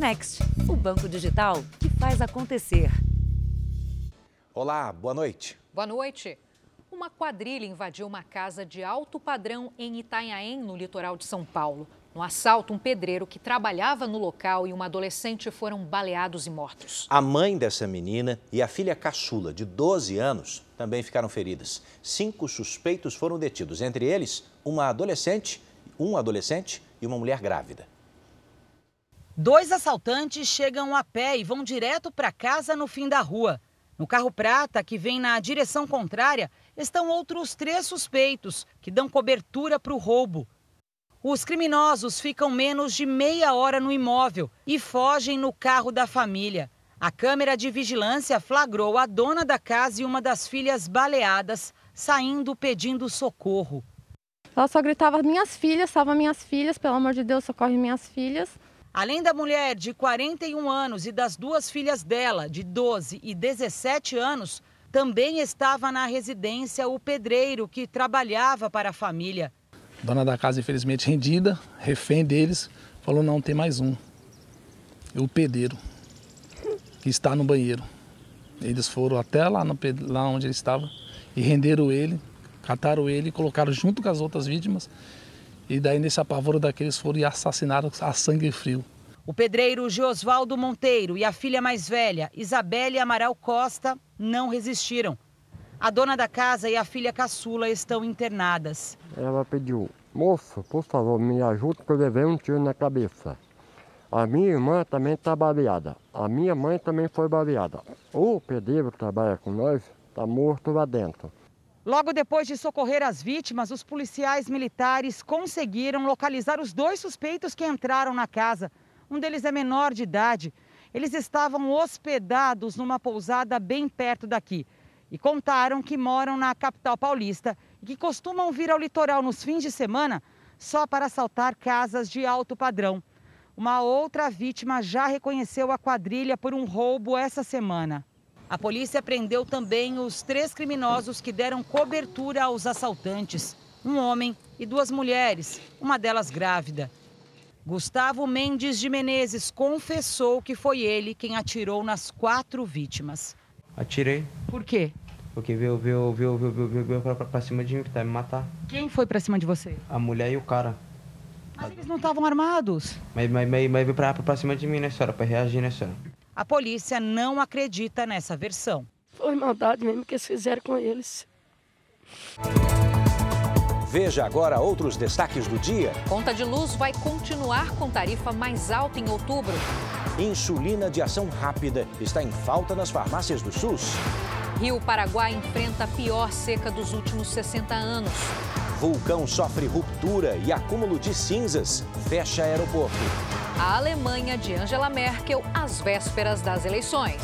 Next, o banco digital que faz acontecer. Olá, boa noite. Boa noite. Uma quadrilha invadiu uma casa de alto padrão em Itanhaém, no litoral de São Paulo. No assalto, um pedreiro que trabalhava no local e uma adolescente foram baleados e mortos. A mãe dessa menina e a filha caçula, de 12 anos, também ficaram feridas. Cinco suspeitos foram detidos, entre eles uma adolescente, um adolescente e uma mulher grávida. Dois assaltantes chegam a pé e vão direto para casa no fim da rua. No carro prata, que vem na direção contrária, estão outros três suspeitos que dão cobertura para o roubo. Os criminosos ficam menos de meia hora no imóvel e fogem no carro da família. A câmera de vigilância flagrou a dona da casa e uma das filhas baleadas saindo pedindo socorro. Ela só gritava: Minhas filhas, salva minhas filhas, pelo amor de Deus, socorre minhas filhas. Além da mulher de 41 anos e das duas filhas dela, de 12 e 17 anos, também estava na residência o pedreiro que trabalhava para a família. Dona da casa, infelizmente, rendida, refém deles, falou: não, tem mais um. O pedreiro, que está no banheiro. Eles foram até lá, no, lá onde ele estava e renderam ele, cataram ele e colocaram junto com as outras vítimas. E daí, nesse apavoro daqueles, foram e assassinaram a sangue frio. O pedreiro Geosvaldo Monteiro e a filha mais velha, Isabelle Amaral Costa, não resistiram. A dona da casa e a filha caçula estão internadas. Ela pediu, moço, por favor, me ajude que eu levei um tiro na cabeça. A minha irmã também está baleada. A minha mãe também foi baleada. O pedreiro que trabalha com nós está morto lá dentro. Logo depois de socorrer as vítimas, os policiais militares conseguiram localizar os dois suspeitos que entraram na casa. Um deles é menor de idade. Eles estavam hospedados numa pousada bem perto daqui e contaram que moram na capital paulista e que costumam vir ao litoral nos fins de semana só para assaltar casas de alto padrão. Uma outra vítima já reconheceu a quadrilha por um roubo essa semana. A polícia prendeu também os três criminosos que deram cobertura aos assaltantes: um homem e duas mulheres, uma delas grávida. Gustavo Mendes de Menezes confessou que foi ele quem atirou nas quatro vítimas. Atirei. Por quê? Porque veio, veio, veio, veio, veio, veio, veio pra, pra cima de mim, que tá me matar. Quem foi pra cima de você? A mulher e o cara. Mas eles não estavam armados. Mas, mas, mas, mas veio pra, pra cima de mim, né, senhora? Pra reagir, né, senhora? A polícia não acredita nessa versão. Foi maldade mesmo que eles fizeram com eles. Veja agora outros destaques do dia. Conta de luz vai continuar com tarifa mais alta em outubro. Insulina de ação rápida está em falta nas farmácias do SUS. Rio Paraguai enfrenta a pior seca dos últimos 60 anos. Vulcão sofre ruptura e acúmulo de cinzas fecha aeroporto. A Alemanha de Angela Merkel às vésperas das eleições.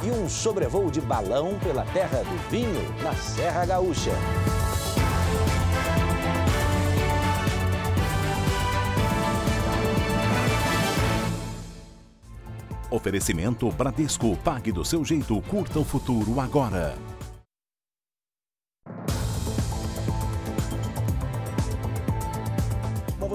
E um sobrevoo de balão pela terra do vinho na Serra Gaúcha. Oferecimento Bradesco. Pague do seu jeito. Curta o futuro agora.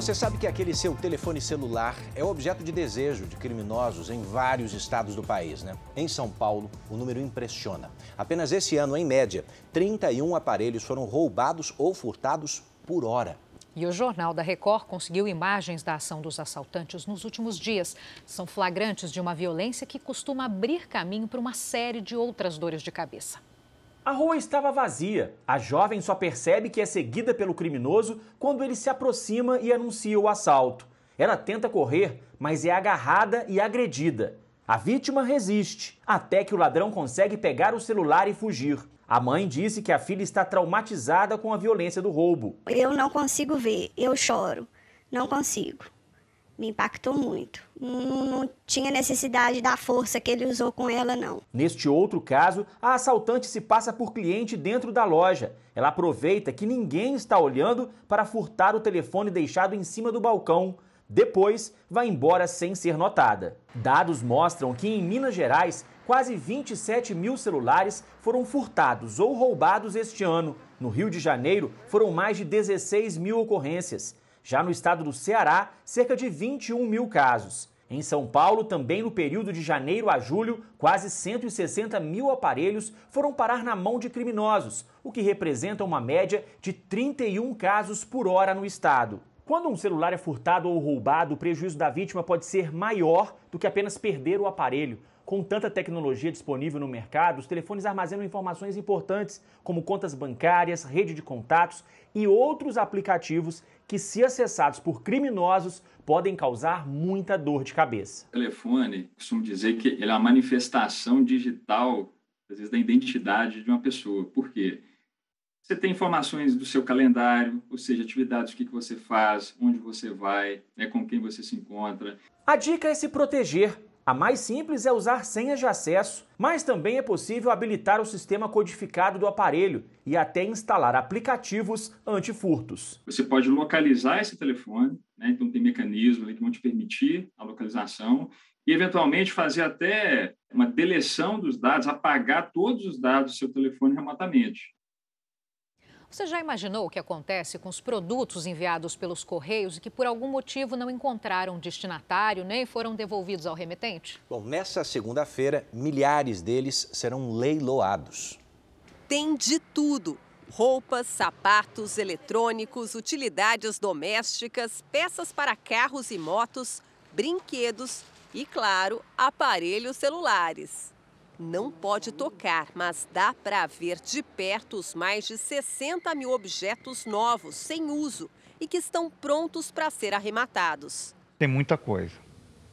Você sabe que aquele seu telefone celular é objeto de desejo de criminosos em vários estados do país, né? Em São Paulo, o número impressiona. Apenas esse ano, em média, 31 aparelhos foram roubados ou furtados por hora. E o Jornal da Record conseguiu imagens da ação dos assaltantes nos últimos dias. São flagrantes de uma violência que costuma abrir caminho para uma série de outras dores de cabeça. A rua estava vazia. A jovem só percebe que é seguida pelo criminoso quando ele se aproxima e anuncia o assalto. Ela tenta correr, mas é agarrada e agredida. A vítima resiste, até que o ladrão consegue pegar o celular e fugir. A mãe disse que a filha está traumatizada com a violência do roubo. Eu não consigo ver, eu choro, não consigo. Me impactou muito. Não, não, tinha necessidade da força que ele usou com ela, não. Neste outro caso, a assaltante se passa por cliente dentro da loja. Ela aproveita que ninguém está olhando para furtar o telefone deixado em cima do balcão. Depois, vai embora sem ser notada. Dados mostram que em Minas Gerais, quase 27 mil celulares foram furtados ou roubados este ano. No Rio de Janeiro, foram mais de 16 mil ocorrências. Já no estado do Ceará, cerca de 21 mil casos. Em São Paulo, também no período de janeiro a julho, quase 160 mil aparelhos foram parar na mão de criminosos, o que representa uma média de 31 casos por hora no estado. Quando um celular é furtado ou roubado, o prejuízo da vítima pode ser maior do que apenas perder o aparelho. Com tanta tecnologia disponível no mercado, os telefones armazenam informações importantes, como contas bancárias, rede de contatos e outros aplicativos que, se acessados por criminosos, podem causar muita dor de cabeça. O telefone, costumo dizer que ele é uma manifestação digital, às vezes, da identidade de uma pessoa. Por quê? Você tem informações do seu calendário, ou seja, atividades, o que você faz, onde você vai, né, com quem você se encontra. A dica é se proteger. A mais simples é usar senhas de acesso, mas também é possível habilitar o sistema codificado do aparelho e até instalar aplicativos antifurtos. Você pode localizar esse telefone, né? então tem mecanismos que vão te permitir a localização e eventualmente fazer até uma deleção dos dados, apagar todos os dados do seu telefone remotamente. Você já imaginou o que acontece com os produtos enviados pelos Correios e que por algum motivo não encontraram destinatário nem foram devolvidos ao remetente? Bom, nessa segunda-feira, milhares deles serão leiloados. Tem de tudo: roupas, sapatos, eletrônicos, utilidades domésticas, peças para carros e motos, brinquedos e, claro, aparelhos celulares não pode tocar, mas dá para ver de perto os mais de 60 mil objetos novos, sem uso e que estão prontos para ser arrematados. Tem muita coisa,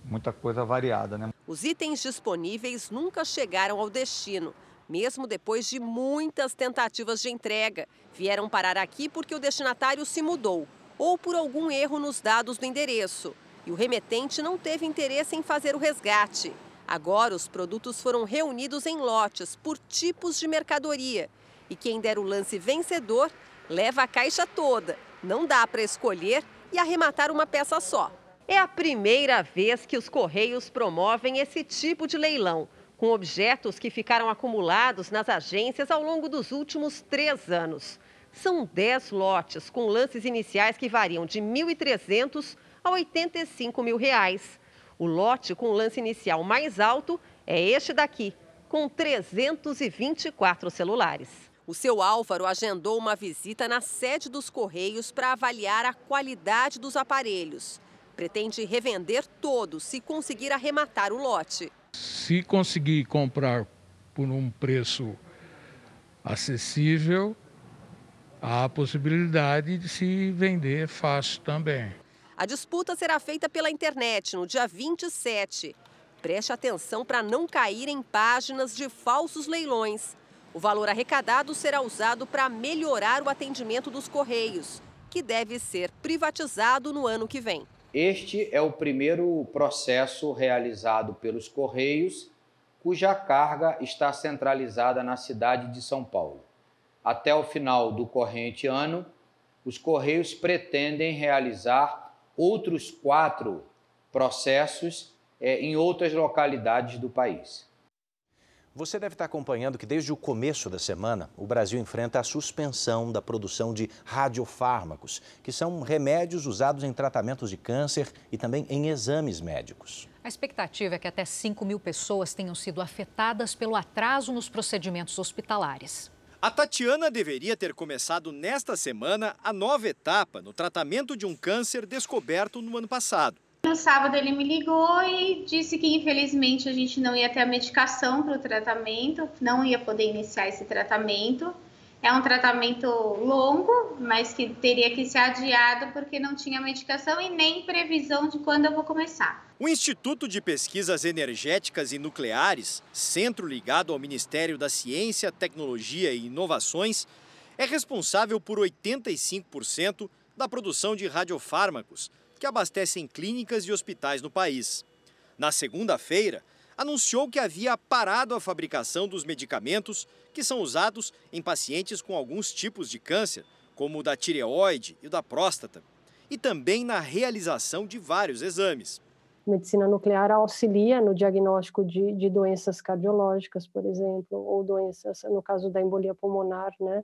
muita coisa variada, né? Os itens disponíveis nunca chegaram ao destino, mesmo depois de muitas tentativas de entrega. Vieram parar aqui porque o destinatário se mudou ou por algum erro nos dados do endereço. E o remetente não teve interesse em fazer o resgate. Agora, os produtos foram reunidos em lotes por tipos de mercadoria. E quem der o lance vencedor leva a caixa toda. Não dá para escolher e arrematar uma peça só. É a primeira vez que os Correios promovem esse tipo de leilão, com objetos que ficaram acumulados nas agências ao longo dos últimos três anos. São 10 lotes, com lances iniciais que variam de R$ 1.300 a 85 mil reais. O lote com o lance inicial mais alto é este daqui, com 324 celulares. O seu Álvaro agendou uma visita na sede dos Correios para avaliar a qualidade dos aparelhos. Pretende revender todos se conseguir arrematar o lote. Se conseguir comprar por um preço acessível, há a possibilidade de se vender fácil também. A disputa será feita pela internet no dia 27. Preste atenção para não cair em páginas de falsos leilões. O valor arrecadado será usado para melhorar o atendimento dos Correios, que deve ser privatizado no ano que vem. Este é o primeiro processo realizado pelos Correios, cuja carga está centralizada na cidade de São Paulo. Até o final do corrente ano, os Correios pretendem realizar outros quatro processos é, em outras localidades do país. Você deve estar acompanhando que desde o começo da semana o Brasil enfrenta a suspensão da produção de radiofármacos, que são remédios usados em tratamentos de câncer e também em exames médicos. A expectativa é que até 5 mil pessoas tenham sido afetadas pelo atraso nos procedimentos hospitalares. A Tatiana deveria ter começado nesta semana a nova etapa no tratamento de um câncer descoberto no ano passado. No sábado ele me ligou e disse que infelizmente a gente não ia ter a medicação para o tratamento, não ia poder iniciar esse tratamento. É um tratamento longo, mas que teria que ser adiado porque não tinha medicação e nem previsão de quando eu vou começar. O Instituto de Pesquisas Energéticas e Nucleares, centro ligado ao Ministério da Ciência, Tecnologia e Inovações, é responsável por 85% da produção de radiofármacos que abastecem clínicas e hospitais no país. Na segunda-feira, anunciou que havia parado a fabricação dos medicamentos que são usados em pacientes com alguns tipos de câncer, como o da tireoide e o da próstata, e também na realização de vários exames. Medicina nuclear auxilia no diagnóstico de, de doenças cardiológicas, por exemplo, ou doenças, no caso da embolia pulmonar, né?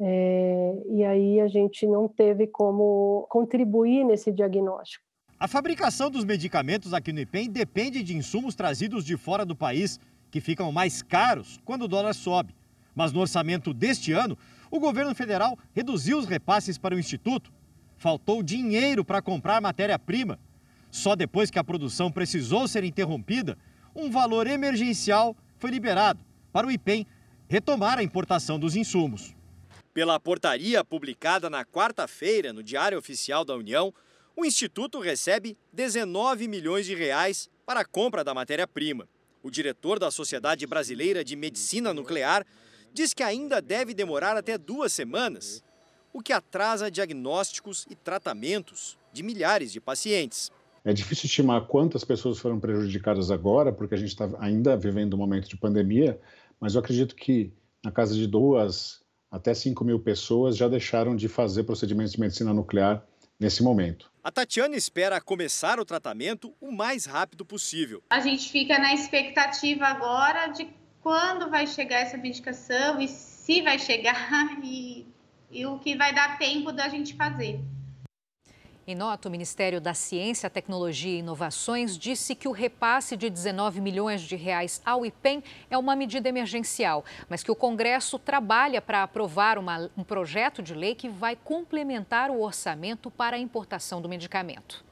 É, e aí a gente não teve como contribuir nesse diagnóstico. A fabricação dos medicamentos aqui no IPEM depende de insumos trazidos de fora do país, que ficam mais caros quando o dólar sobe. Mas no orçamento deste ano, o governo federal reduziu os repasses para o Instituto. Faltou dinheiro para comprar matéria-prima. Só depois que a produção precisou ser interrompida, um valor emergencial foi liberado para o IPEM retomar a importação dos insumos. Pela portaria publicada na quarta-feira no Diário Oficial da União, o Instituto recebe 19 milhões de reais para a compra da matéria-prima. O diretor da Sociedade Brasileira de Medicina Nuclear diz que ainda deve demorar até duas semanas, o que atrasa diagnósticos e tratamentos de milhares de pacientes. É difícil estimar quantas pessoas foram prejudicadas agora, porque a gente está ainda vivendo um momento de pandemia, mas eu acredito que na casa de duas até 5 mil pessoas já deixaram de fazer procedimentos de medicina nuclear nesse momento. A Tatiana espera começar o tratamento o mais rápido possível. A gente fica na expectativa agora de quando vai chegar essa medicação e se vai chegar e, e o que vai dar tempo da gente fazer. Em nota, o Ministério da Ciência, Tecnologia e Inovações disse que o repasse de 19 milhões de reais ao IPEM é uma medida emergencial, mas que o Congresso trabalha para aprovar uma, um projeto de lei que vai complementar o orçamento para a importação do medicamento.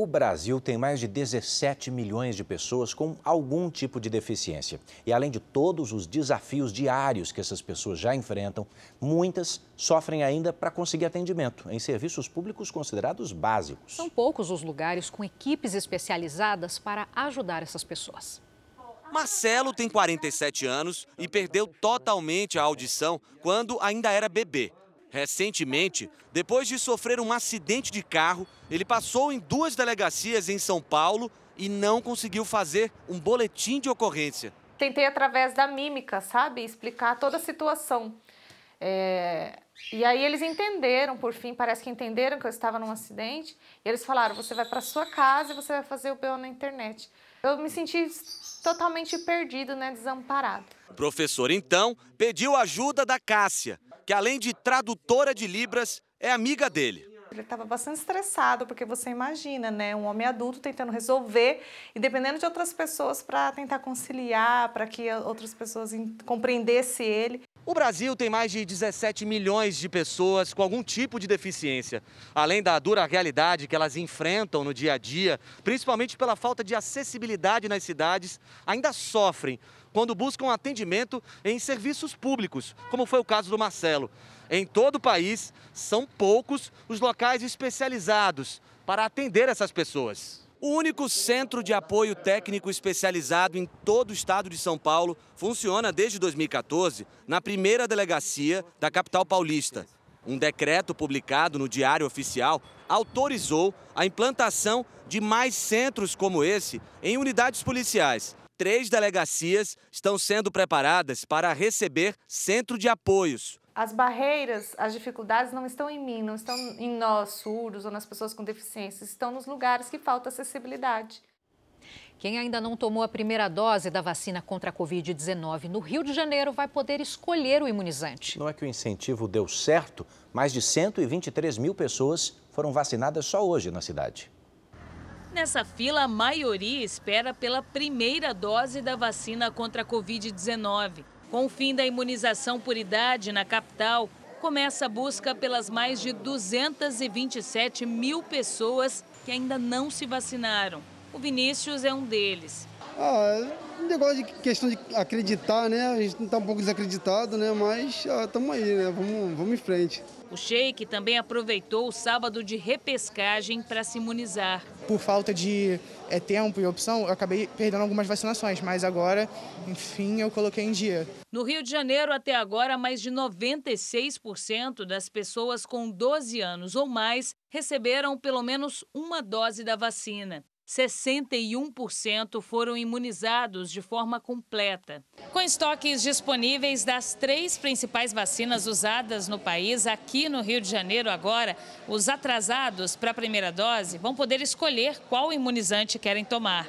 O Brasil tem mais de 17 milhões de pessoas com algum tipo de deficiência. E além de todos os desafios diários que essas pessoas já enfrentam, muitas sofrem ainda para conseguir atendimento em serviços públicos considerados básicos. São poucos os lugares com equipes especializadas para ajudar essas pessoas. Marcelo tem 47 anos e perdeu totalmente a audição quando ainda era bebê. Recentemente, depois de sofrer um acidente de carro, ele passou em duas delegacias em São Paulo e não conseguiu fazer um boletim de ocorrência. Tentei, através da mímica, sabe, explicar toda a situação. É... E aí eles entenderam, por fim, parece que entenderam que eu estava num acidente. E eles falaram: você vai para sua casa e você vai fazer o BO na internet. Eu me senti totalmente perdido, né, desamparado. O professor, então, pediu ajuda da Cássia, que além de tradutora de Libras, é amiga dele. Ele estava bastante estressado, porque você imagina, né? Um homem adulto tentando resolver e dependendo de outras pessoas para tentar conciliar, para que outras pessoas compreendessem ele. O Brasil tem mais de 17 milhões de pessoas com algum tipo de deficiência. Além da dura realidade que elas enfrentam no dia a dia, principalmente pela falta de acessibilidade nas cidades, ainda sofrem quando buscam atendimento em serviços públicos, como foi o caso do Marcelo. Em todo o país, são poucos os locais especializados para atender essas pessoas. O único centro de apoio técnico especializado em todo o estado de São Paulo funciona desde 2014 na primeira delegacia da capital paulista. Um decreto publicado no Diário Oficial autorizou a implantação de mais centros como esse em unidades policiais. Três delegacias estão sendo preparadas para receber centro de apoios as barreiras, as dificuldades não estão em mim, não estão em nós, surdos ou nas pessoas com deficiência, estão nos lugares que falta acessibilidade. Quem ainda não tomou a primeira dose da vacina contra a Covid-19 no Rio de Janeiro vai poder escolher o imunizante. Não é que o incentivo deu certo? Mais de 123 mil pessoas foram vacinadas só hoje na cidade. Nessa fila, a maioria espera pela primeira dose da vacina contra a Covid-19. Com o fim da imunização por idade na capital, começa a busca pelas mais de 227 mil pessoas que ainda não se vacinaram. O Vinícius é um deles. Ah, um negócio de questão de acreditar, né? A gente está um pouco desacreditado, né? Mas estamos ah, aí, né? Vamos, vamos em frente. O Sheik também aproveitou o sábado de repescagem para se imunizar. Por falta de é, tempo e opção, eu acabei perdendo algumas vacinações, mas agora, enfim, eu coloquei em dia. No Rio de Janeiro, até agora, mais de 96% das pessoas com 12 anos ou mais receberam pelo menos uma dose da vacina. 61% foram imunizados de forma completa. Com estoques disponíveis das três principais vacinas usadas no país, aqui no Rio de Janeiro agora, os atrasados para a primeira dose vão poder escolher qual imunizante querem tomar.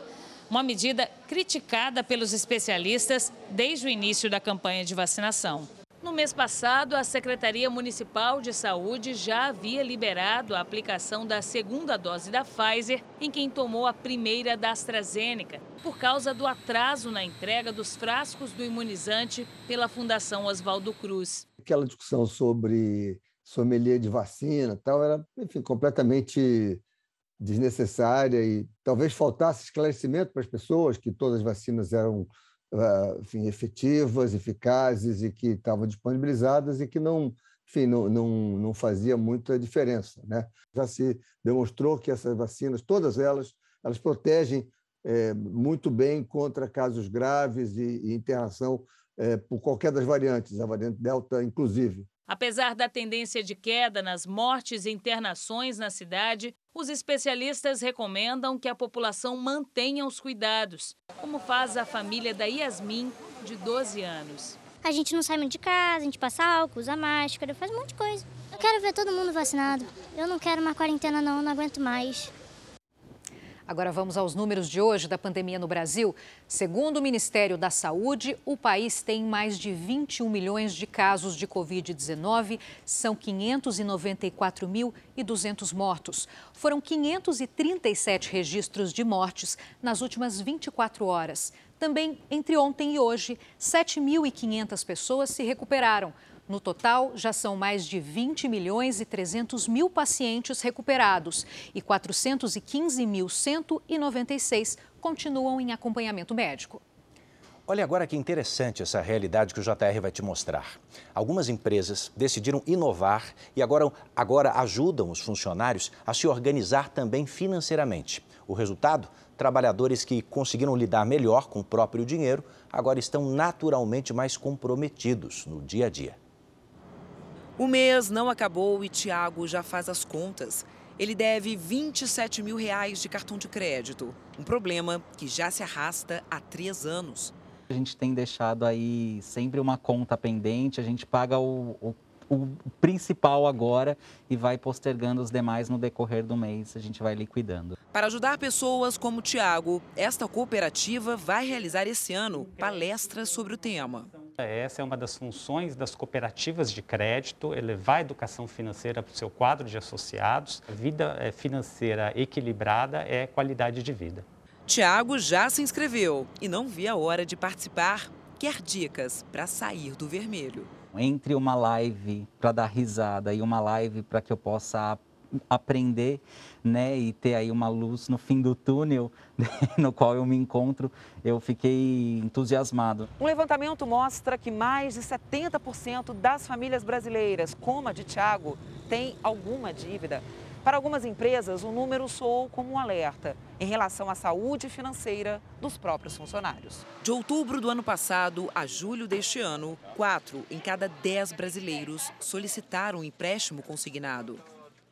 Uma medida criticada pelos especialistas desde o início da campanha de vacinação. No mês passado, a Secretaria Municipal de Saúde já havia liberado a aplicação da segunda dose da Pfizer em quem tomou a primeira da AstraZeneca, por causa do atraso na entrega dos frascos do imunizante pela Fundação Oswaldo Cruz. Aquela discussão sobre sommelier de vacina tal era, enfim, completamente desnecessária e talvez faltasse esclarecimento para as pessoas que todas as vacinas eram enfim, efetivas, eficazes e que estavam disponibilizadas e que não, enfim, não, não, não fazia muita diferença. Né? Já se demonstrou que essas vacinas, todas elas, elas protegem é, muito bem contra casos graves e, e internação é, por qualquer das variantes, a variante Delta inclusive. Apesar da tendência de queda nas mortes e internações na cidade, os especialistas recomendam que a população mantenha os cuidados, como faz a família da Yasmin, de 12 anos. A gente não sai muito de casa, a gente passa álcool, usa máscara, faz um monte de coisa. Eu quero ver todo mundo vacinado. Eu não quero uma quarentena não, não aguento mais. Agora vamos aos números de hoje da pandemia no Brasil. Segundo o Ministério da Saúde, o país tem mais de 21 milhões de casos de Covid-19, são 594.200 mortos. Foram 537 registros de mortes nas últimas 24 horas. Também entre ontem e hoje, 7.500 pessoas se recuperaram. No total, já são mais de 20 milhões e 300 mil pacientes recuperados e 415.196 continuam em acompanhamento médico. Olha agora que interessante essa realidade que o JR vai te mostrar. Algumas empresas decidiram inovar e agora, agora ajudam os funcionários a se organizar também financeiramente. O resultado? Trabalhadores que conseguiram lidar melhor com o próprio dinheiro agora estão naturalmente mais comprometidos no dia a dia. O mês não acabou e Tiago já faz as contas. Ele deve 27 mil reais de cartão de crédito. Um problema que já se arrasta há três anos. A gente tem deixado aí sempre uma conta pendente, a gente paga o, o, o principal agora e vai postergando os demais no decorrer do mês, a gente vai liquidando. Para ajudar pessoas como o Tiago, esta cooperativa vai realizar esse ano palestras sobre o tema. Essa é uma das funções das cooperativas de crédito, elevar a educação financeira para o seu quadro de associados. A vida eh, financeira equilibrada é qualidade de vida. Tiago já se inscreveu e não via a hora de participar. Quer dicas para sair do vermelho. Entre uma live para dar risada e uma live para que eu possa aprender né, e ter aí uma luz no fim do túnel no qual eu me encontro, eu fiquei entusiasmado. Um levantamento mostra que mais de 70% das famílias brasileiras, como a de Tiago, tem alguma dívida. Para algumas empresas, o número soou como um alerta em relação à saúde financeira dos próprios funcionários. De outubro do ano passado a julho deste ano, quatro em cada dez brasileiros solicitaram um empréstimo consignado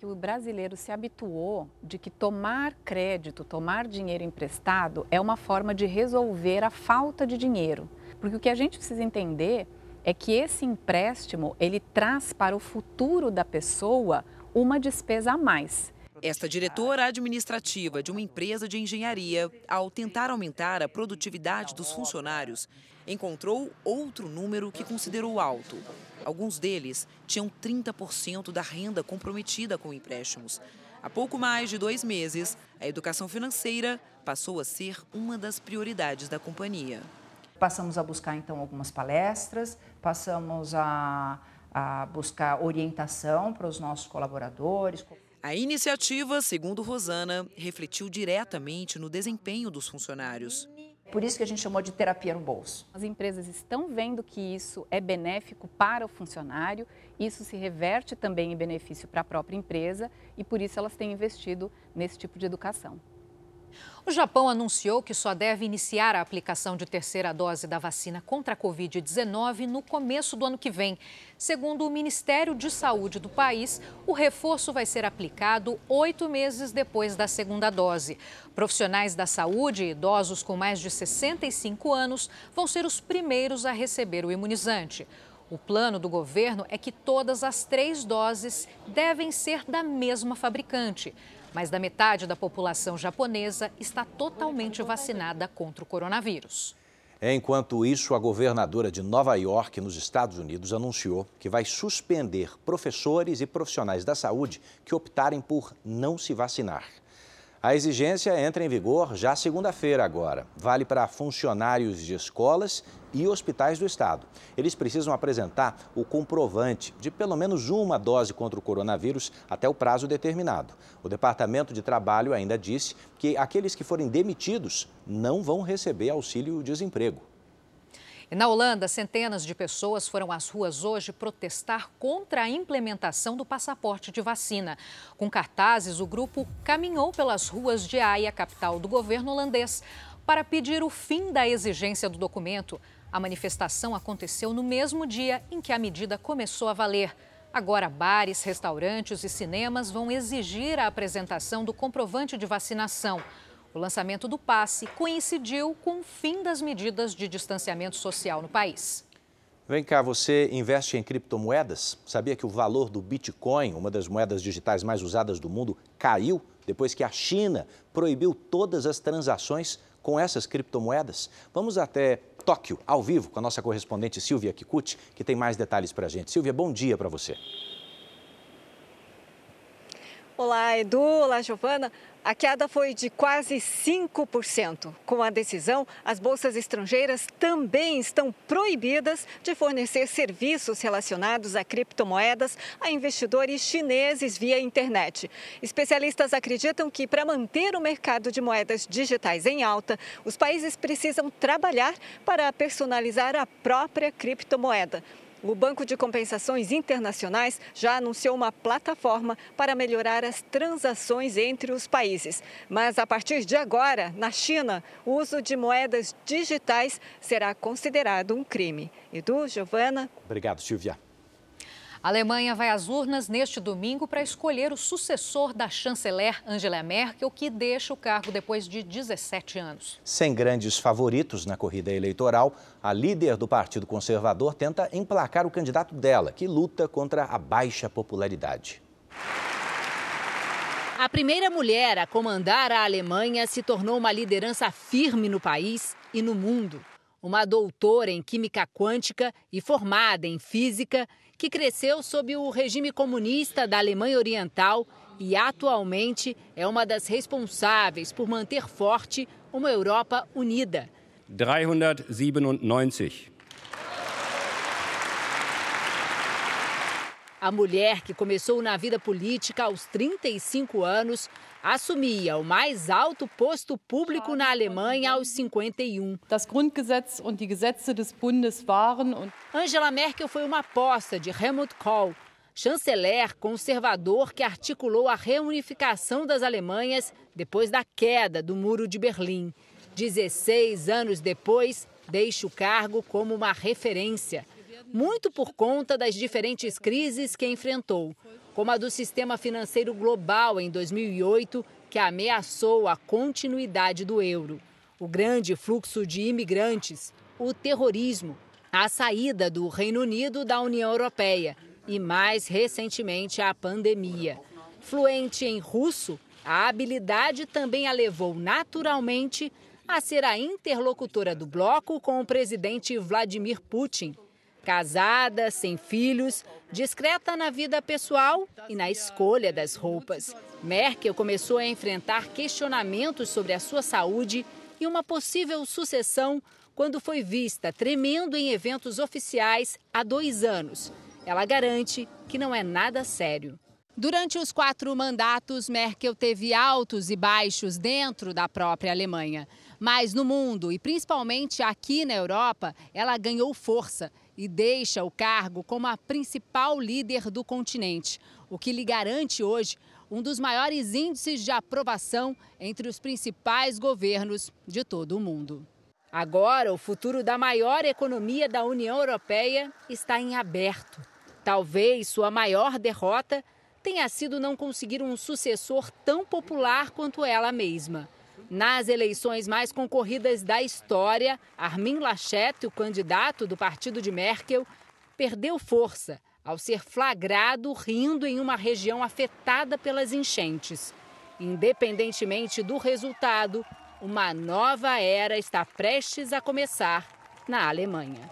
o brasileiro se habituou de que tomar crédito, tomar dinheiro emprestado é uma forma de resolver a falta de dinheiro. Porque o que a gente precisa entender é que esse empréstimo, ele traz para o futuro da pessoa uma despesa a mais. Esta diretora administrativa de uma empresa de engenharia, ao tentar aumentar a produtividade dos funcionários, encontrou outro número que considerou alto. Alguns deles tinham 30% da renda comprometida com empréstimos. Há pouco mais de dois meses, a educação financeira passou a ser uma das prioridades da companhia. Passamos a buscar, então, algumas palestras, passamos a, a buscar orientação para os nossos colaboradores. A iniciativa, segundo Rosana, refletiu diretamente no desempenho dos funcionários. Por isso que a gente chamou de terapia no bolso. As empresas estão vendo que isso é benéfico para o funcionário, isso se reverte também em benefício para a própria empresa e por isso elas têm investido nesse tipo de educação. O Japão anunciou que só deve iniciar a aplicação de terceira dose da vacina contra a Covid-19 no começo do ano que vem. Segundo o Ministério de Saúde do país, o reforço vai ser aplicado oito meses depois da segunda dose. Profissionais da saúde e idosos com mais de 65 anos vão ser os primeiros a receber o imunizante. O plano do governo é que todas as três doses devem ser da mesma fabricante. Mais da metade da população japonesa está totalmente vacinada contra o coronavírus. Enquanto isso, a governadora de Nova York, nos Estados Unidos, anunciou que vai suspender professores e profissionais da saúde que optarem por não se vacinar. A exigência entra em vigor já segunda-feira agora. Vale para funcionários de escolas e hospitais do estado. Eles precisam apresentar o comprovante de pelo menos uma dose contra o coronavírus até o prazo determinado. O Departamento de Trabalho ainda disse que aqueles que forem demitidos não vão receber auxílio-desemprego. Na Holanda, centenas de pessoas foram às ruas hoje protestar contra a implementação do passaporte de vacina. Com cartazes, o grupo caminhou pelas ruas de Haia, capital do governo holandês, para pedir o fim da exigência do documento. A manifestação aconteceu no mesmo dia em que a medida começou a valer. Agora, bares, restaurantes e cinemas vão exigir a apresentação do comprovante de vacinação. O lançamento do passe coincidiu com o fim das medidas de distanciamento social no país. Vem cá, você investe em criptomoedas? Sabia que o valor do Bitcoin, uma das moedas digitais mais usadas do mundo, caiu depois que a China proibiu todas as transações com essas criptomoedas? Vamos até Tóquio, ao vivo, com a nossa correspondente Silvia Kikuchi, que tem mais detalhes para a gente. Silvia, bom dia para você. Olá, Edu. Olá, Giovana. A queda foi de quase 5%. Com a decisão, as bolsas estrangeiras também estão proibidas de fornecer serviços relacionados a criptomoedas a investidores chineses via internet. Especialistas acreditam que, para manter o mercado de moedas digitais em alta, os países precisam trabalhar para personalizar a própria criptomoeda. O Banco de Compensações Internacionais já anunciou uma plataforma para melhorar as transações entre os países. Mas a partir de agora, na China, o uso de moedas digitais será considerado um crime. Edu, Giovana. Obrigado, Silvia. A Alemanha vai às urnas neste domingo para escolher o sucessor da chanceler Angela Merkel, que deixa o cargo depois de 17 anos. Sem grandes favoritos na corrida eleitoral, a líder do Partido Conservador tenta emplacar o candidato dela, que luta contra a baixa popularidade. A primeira mulher a comandar a Alemanha se tornou uma liderança firme no país e no mundo. Uma doutora em química quântica e formada em física que cresceu sob o regime comunista da Alemanha Oriental e atualmente é uma das responsáveis por manter forte uma Europa unida. 397. A mulher que começou na vida política aos 35 anos assumia o mais alto posto público na Alemanha aos 51. Das Grundgesetz und die Gesetze des Bundes waren und Angela Merkel foi uma aposta de Helmut Kohl, chanceler conservador que articulou a reunificação das Alemanhas depois da queda do Muro de Berlim. 16 anos depois, deixa o cargo como uma referência, muito por conta das diferentes crises que enfrentou como a do sistema financeiro global em 2008, que ameaçou a continuidade do euro, o grande fluxo de imigrantes, o terrorismo, a saída do Reino Unido da União Europeia e, mais recentemente, a pandemia. Fluente em russo, a habilidade também a levou naturalmente a ser a interlocutora do bloco com o presidente Vladimir Putin Casada, sem filhos, discreta na vida pessoal e na escolha das roupas. Merkel começou a enfrentar questionamentos sobre a sua saúde e uma possível sucessão quando foi vista tremendo em eventos oficiais há dois anos. Ela garante que não é nada sério. Durante os quatro mandatos, Merkel teve altos e baixos dentro da própria Alemanha. Mas no mundo, e principalmente aqui na Europa, ela ganhou força e deixa o cargo como a principal líder do continente, o que lhe garante hoje um dos maiores índices de aprovação entre os principais governos de todo o mundo. Agora, o futuro da maior economia da União Europeia está em aberto. Talvez sua maior derrota tenha sido não conseguir um sucessor tão popular quanto ela mesma. Nas eleições mais concorridas da história, Armin Laschet, o candidato do partido de Merkel, perdeu força ao ser flagrado rindo em uma região afetada pelas enchentes. Independentemente do resultado, Uma nova era está prestes a começar na Alemanha.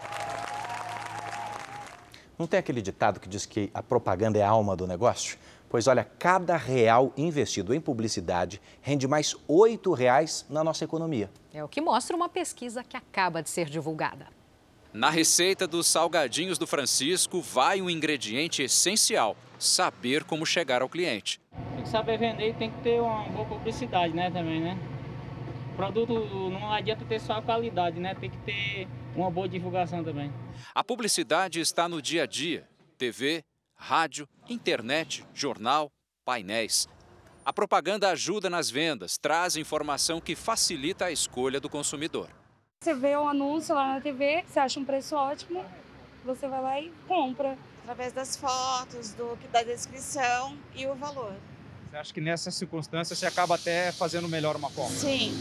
Não tem aquele ditado que diz que a propaganda é a alma do negócio? Pois olha, cada real investido em publicidade rende mais R$ reais na nossa economia. É o que mostra uma pesquisa que acaba de ser divulgada. Na receita dos salgadinhos do Francisco vai um ingrediente essencial: saber como chegar ao cliente. Tem que saber vender e tem que ter uma boa publicidade, né, também, né? O produto não adianta ter só a qualidade, né? Tem que ter uma boa divulgação também. A publicidade está no dia a dia: TV, rádio, internet, jornal, painéis. A propaganda ajuda nas vendas, traz informação que facilita a escolha do consumidor. Você vê o anúncio lá na TV, você acha um preço ótimo, você vai lá e compra. Através das fotos, do, da descrição e o valor. Você acha que nessa circunstância você acaba até fazendo melhor uma compra? Sim.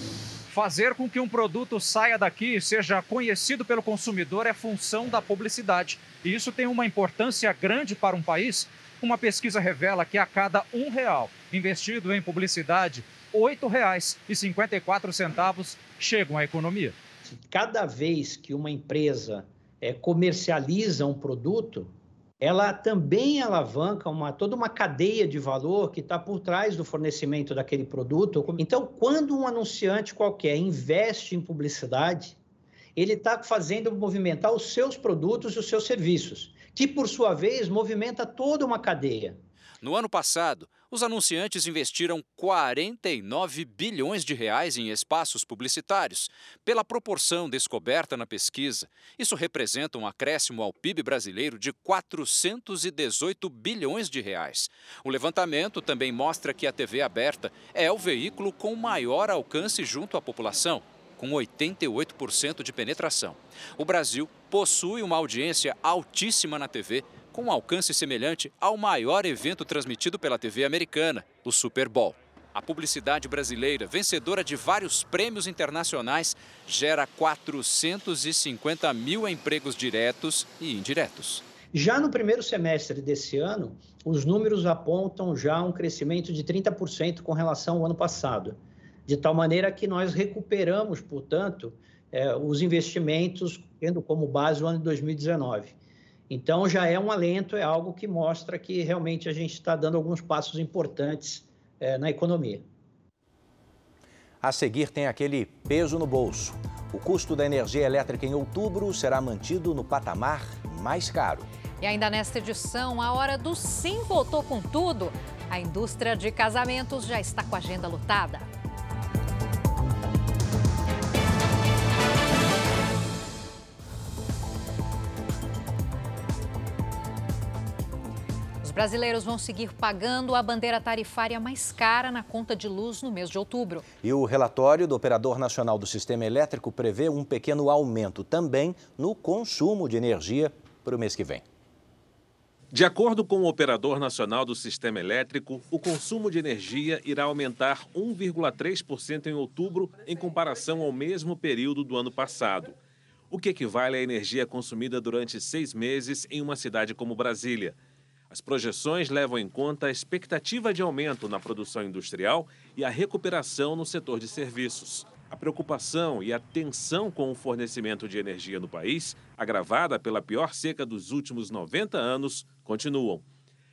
Fazer com que um produto saia daqui e seja conhecido pelo consumidor é função da publicidade. E isso tem uma importância grande para um país. Uma pesquisa revela que a cada um real investido em publicidade, R$ 8,54 chegam à economia. Cada vez que uma empresa é, comercializa um produto, ela também alavanca uma, toda uma cadeia de valor que está por trás do fornecimento daquele produto. Então, quando um anunciante qualquer investe em publicidade, ele está fazendo movimentar os seus produtos e os seus serviços, que, por sua vez, movimenta toda uma cadeia. No ano passado, os anunciantes investiram 49 bilhões de reais em espaços publicitários. Pela proporção descoberta na pesquisa, isso representa um acréscimo ao PIB brasileiro de 418 bilhões de reais. O levantamento também mostra que a TV aberta é o veículo com maior alcance junto à população com 88% de penetração. O Brasil possui uma audiência altíssima na TV, com um alcance semelhante ao maior evento transmitido pela TV americana, o Super Bowl. A publicidade brasileira, vencedora de vários prêmios internacionais, gera 450 mil empregos diretos e indiretos. Já no primeiro semestre desse ano, os números apontam já um crescimento de 30% com relação ao ano passado, de tal maneira que nós recuperamos, portanto, eh, os investimentos, tendo como base o ano de 2019. Então, já é um alento, é algo que mostra que realmente a gente está dando alguns passos importantes é, na economia. A seguir, tem aquele peso no bolso. O custo da energia elétrica em outubro será mantido no patamar mais caro. E ainda nesta edição, a hora do sim voltou com tudo. A indústria de casamentos já está com a agenda lotada. Brasileiros vão seguir pagando a bandeira tarifária mais cara na conta de luz no mês de outubro. E o relatório do Operador Nacional do Sistema Elétrico prevê um pequeno aumento também no consumo de energia para o mês que vem. De acordo com o Operador Nacional do Sistema Elétrico, o consumo de energia irá aumentar 1,3% em outubro em comparação ao mesmo período do ano passado. O que equivale à energia consumida durante seis meses em uma cidade como Brasília. As projeções levam em conta a expectativa de aumento na produção industrial e a recuperação no setor de serviços. A preocupação e a tensão com o fornecimento de energia no país, agravada pela pior seca dos últimos 90 anos, continuam.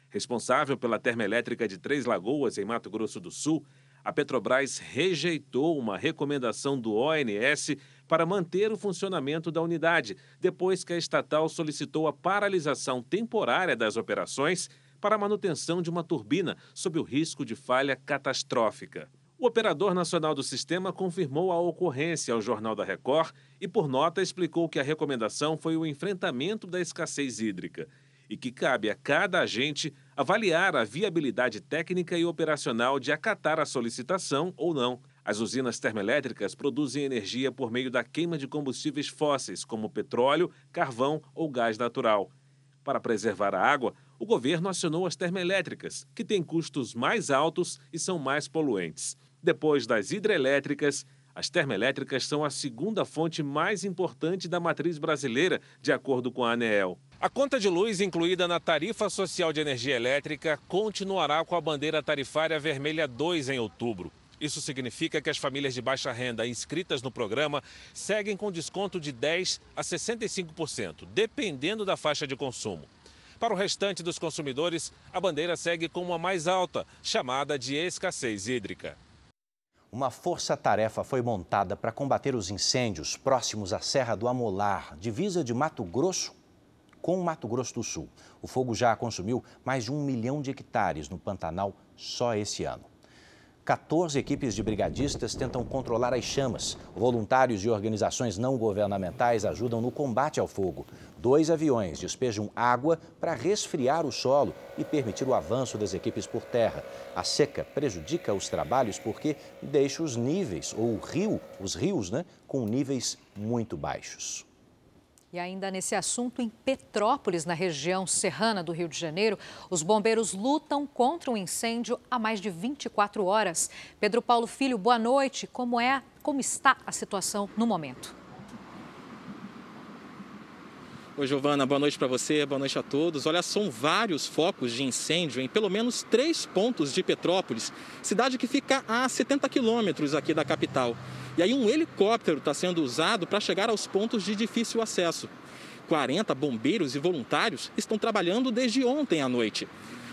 Responsável pela termoelétrica de Três Lagoas, em Mato Grosso do Sul, a Petrobras rejeitou uma recomendação do ONS para manter o funcionamento da unidade, depois que a estatal solicitou a paralisação temporária das operações para a manutenção de uma turbina sob o risco de falha catastrófica. O operador nacional do sistema confirmou a ocorrência ao Jornal da Record e, por nota, explicou que a recomendação foi o enfrentamento da escassez hídrica e que cabe a cada agente avaliar a viabilidade técnica e operacional de acatar a solicitação ou não. As usinas termoelétricas produzem energia por meio da queima de combustíveis fósseis, como petróleo, carvão ou gás natural. Para preservar a água, o governo acionou as termoelétricas, que têm custos mais altos e são mais poluentes. Depois das hidrelétricas, as termoelétricas são a segunda fonte mais importante da matriz brasileira, de acordo com a ANEEL. A conta de luz incluída na tarifa social de energia elétrica continuará com a bandeira tarifária vermelha 2 em outubro. Isso significa que as famílias de baixa renda inscritas no programa seguem com desconto de 10% a 65%, dependendo da faixa de consumo. Para o restante dos consumidores, a bandeira segue com uma mais alta, chamada de escassez hídrica. Uma força-tarefa foi montada para combater os incêndios próximos à Serra do Amolar, divisa de Mato Grosso com Mato Grosso do Sul. O fogo já consumiu mais de um milhão de hectares no Pantanal só esse ano. 14 equipes de brigadistas tentam controlar as chamas. Voluntários e organizações não governamentais ajudam no combate ao fogo. Dois aviões despejam água para resfriar o solo e permitir o avanço das equipes por terra. A seca prejudica os trabalhos porque deixa os níveis, ou o rio, os rios, né, com níveis muito baixos. E ainda nesse assunto, em Petrópolis, na região serrana do Rio de Janeiro, os bombeiros lutam contra um incêndio há mais de 24 horas. Pedro Paulo Filho, boa noite. Como é, como está a situação no momento? Oi, Giovana, boa noite para você, boa noite a todos. Olha, são vários focos de incêndio em pelo menos três pontos de Petrópolis, cidade que fica a 70 quilômetros aqui da capital. E aí um helicóptero está sendo usado para chegar aos pontos de difícil acesso. 40 bombeiros e voluntários estão trabalhando desde ontem à noite.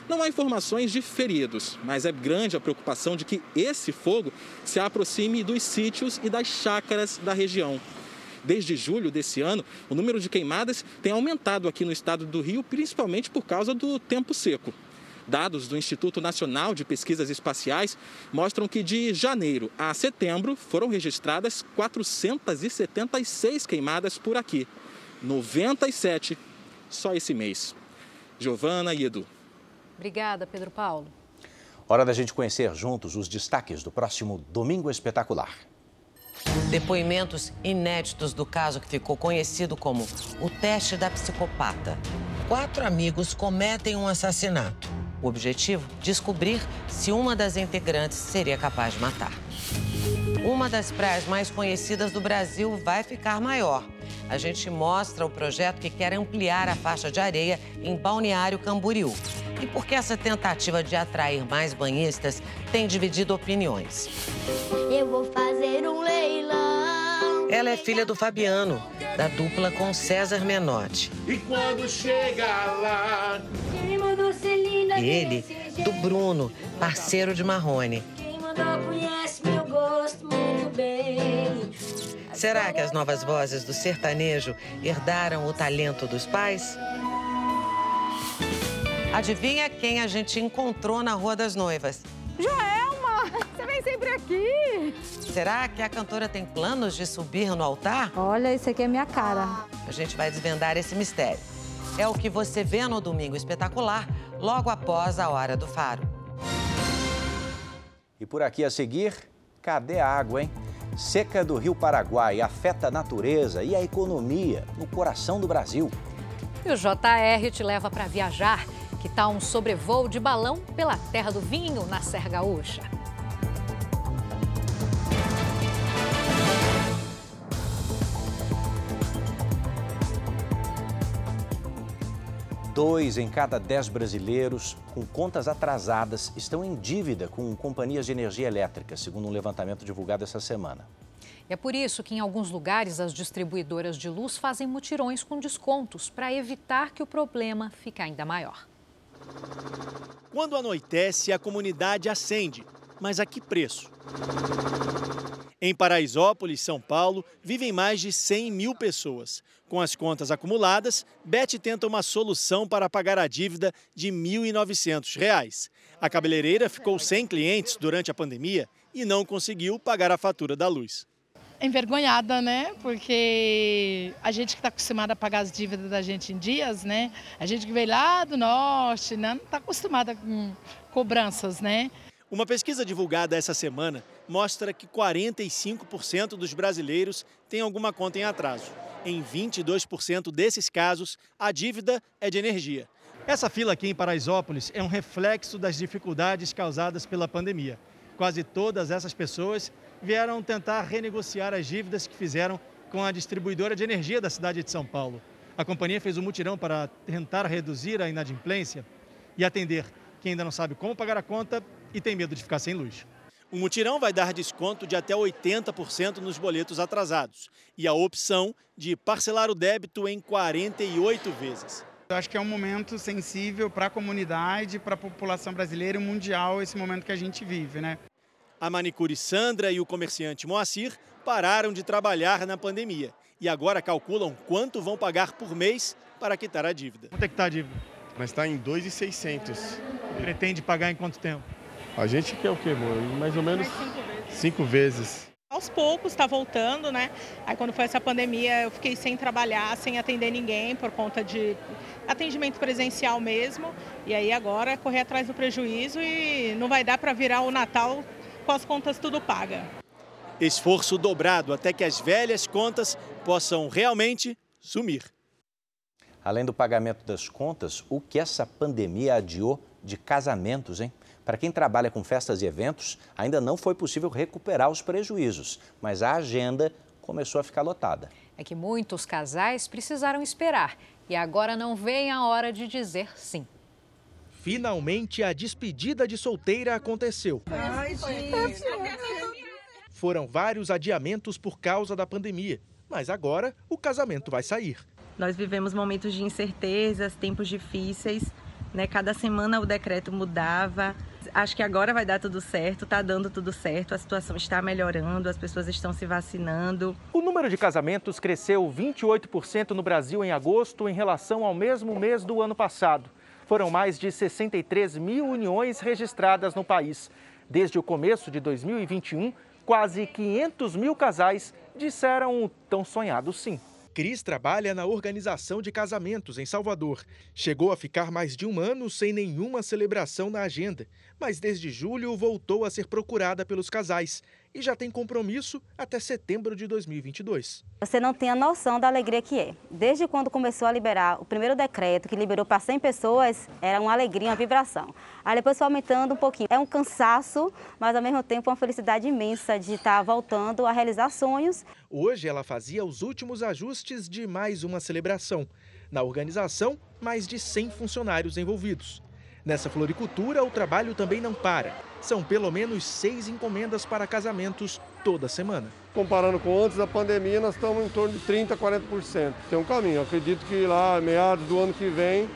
Não há informações de feridos, mas é grande a preocupação de que esse fogo se aproxime dos sítios e das chácaras da região. Desde julho desse ano, o número de queimadas tem aumentado aqui no estado do Rio, principalmente por causa do tempo seco. Dados do Instituto Nacional de Pesquisas Espaciais mostram que de janeiro a setembro foram registradas 476 queimadas por aqui. 97 só esse mês. Giovana e Edu. Obrigada, Pedro Paulo. Hora da gente conhecer juntos os destaques do próximo Domingo Espetacular. Depoimentos inéditos do caso que ficou conhecido como o teste da psicopata. Quatro amigos cometem um assassinato. O objetivo? Descobrir se uma das integrantes seria capaz de matar. Uma das praias mais conhecidas do Brasil vai ficar maior. A gente mostra o projeto que quer ampliar a faixa de areia em Balneário Camboriú. E por que essa tentativa de atrair mais banhistas tem dividido opiniões. Eu vou. Ela é filha do Fabiano, da dupla com César Menotti. E quando chega lá, e ele, do Bruno, parceiro de Marrone. Quem mandou conhece meu gosto muito bem. Será que as novas vozes do sertanejo herdaram o talento dos pais? Adivinha quem a gente encontrou na Rua das Noivas? Joelma, você vem sempre aqui. Será que a cantora tem planos de subir no altar? Olha, isso aqui é minha cara. A gente vai desvendar esse mistério. É o que você vê no Domingo Espetacular, logo após a Hora do Faro. E por aqui a seguir, cadê a água, hein? Seca do Rio Paraguai afeta a natureza e a economia no coração do Brasil. E o JR te leva para viajar. Que tal um sobrevoo de balão pela terra do vinho na Serra Gaúcha? Dois em cada dez brasileiros com contas atrasadas estão em dívida com companhias de energia elétrica, segundo um levantamento divulgado essa semana. É por isso que, em alguns lugares, as distribuidoras de luz fazem mutirões com descontos para evitar que o problema fique ainda maior. Quando anoitece, a comunidade acende. Mas a que preço? Em Paraisópolis, São Paulo, vivem mais de 100 mil pessoas. Com as contas acumuladas, Beth tenta uma solução para pagar a dívida de R$ 1.900. A cabeleireira ficou sem clientes durante a pandemia e não conseguiu pagar a fatura da luz. Envergonhada, né? Porque a gente que está acostumada a pagar as dívidas da gente em dias, né? A gente que veio lá do norte, né? não está acostumada com cobranças, né? Uma pesquisa divulgada essa semana mostra que 45% dos brasileiros têm alguma conta em atraso. Em 22% desses casos, a dívida é de energia. Essa fila aqui em Paraisópolis é um reflexo das dificuldades causadas pela pandemia. Quase todas essas pessoas vieram tentar renegociar as dívidas que fizeram com a distribuidora de energia da cidade de São Paulo. A companhia fez um mutirão para tentar reduzir a inadimplência e atender quem ainda não sabe como pagar a conta e tem medo de ficar sem luz. O mutirão vai dar desconto de até 80% nos boletos atrasados e a opção de parcelar o débito em 48 vezes. Eu acho que é um momento sensível para a comunidade, para a população brasileira e mundial, esse momento que a gente vive, né? A manicure Sandra e o comerciante Moacir pararam de trabalhar na pandemia e agora calculam quanto vão pagar por mês para quitar a dívida. Quanto é que está a dívida? Mas está em 2,600. Pretende pagar em quanto tempo? A gente quer o quê, amor? Mais ou menos cinco vezes. Cinco vezes. Aos poucos está voltando, né? Aí quando foi essa pandemia eu fiquei sem trabalhar, sem atender ninguém por conta de atendimento presencial mesmo. E aí agora correr atrás do prejuízo e não vai dar para virar o Natal com as contas tudo paga. Esforço dobrado até que as velhas contas possam realmente sumir. Além do pagamento das contas, o que essa pandemia adiou de casamentos, hein? Para quem trabalha com festas e eventos, ainda não foi possível recuperar os prejuízos, mas a agenda começou a ficar lotada. É que muitos casais precisaram esperar e agora não vem a hora de dizer sim. Finalmente a despedida de solteira aconteceu. Ai, gente. Foram vários adiamentos por causa da pandemia, mas agora o casamento vai sair. Nós vivemos momentos de incertezas, tempos difíceis, né? Cada semana o decreto mudava. Acho que agora vai dar tudo certo, está dando tudo certo, a situação está melhorando, as pessoas estão se vacinando. O número de casamentos cresceu 28% no Brasil em agosto em relação ao mesmo mês do ano passado. Foram mais de 63 mil uniões registradas no país. Desde o começo de 2021, quase 500 mil casais disseram o tão sonhado sim. Cris trabalha na organização de casamentos em Salvador. Chegou a ficar mais de um ano sem nenhuma celebração na agenda, mas desde julho voltou a ser procurada pelos casais e já tem compromisso até setembro de 2022. Você não tem a noção da alegria que é. Desde quando começou a liberar o primeiro decreto, que liberou para 100 pessoas, era uma alegria, uma vibração. Aí depois foi aumentando um pouquinho. É um cansaço, mas ao mesmo tempo uma felicidade imensa de estar voltando a realizar sonhos. Hoje ela fazia os últimos ajustes de mais uma celebração. Na organização, mais de 100 funcionários envolvidos. Nessa floricultura, o trabalho também não para. São pelo menos seis encomendas para casamentos toda semana. Comparando com antes da pandemia, nós estamos em torno de 30% a 40%. Tem um caminho. Eu acredito que lá, meados do ano que vem,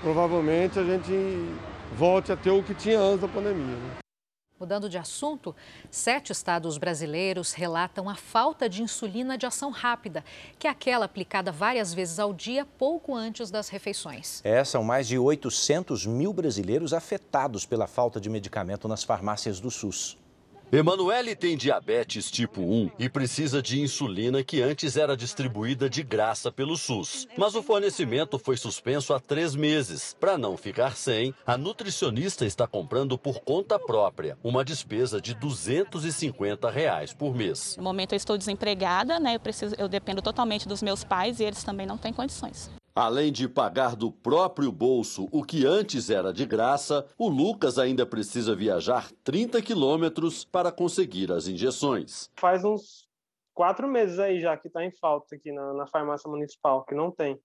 provavelmente a gente volte a ter o que tinha antes da pandemia. Né? Mudando de assunto, sete estados brasileiros relatam a falta de insulina de ação rápida, que é aquela aplicada várias vezes ao dia, pouco antes das refeições. É, são mais de 800 mil brasileiros afetados pela falta de medicamento nas farmácias do SUS. Emanuele tem diabetes tipo 1 e precisa de insulina que antes era distribuída de graça pelo SUS. Mas o fornecimento foi suspenso há três meses. Para não ficar sem, a nutricionista está comprando por conta própria, uma despesa de 250 reais por mês. No momento eu estou desempregada, né? Eu, preciso, eu dependo totalmente dos meus pais e eles também não têm condições. Além de pagar do próprio bolso o que antes era de graça, o Lucas ainda precisa viajar 30 quilômetros para conseguir as injeções. Faz uns quatro meses aí já que está em falta aqui na, na farmácia municipal, que não tem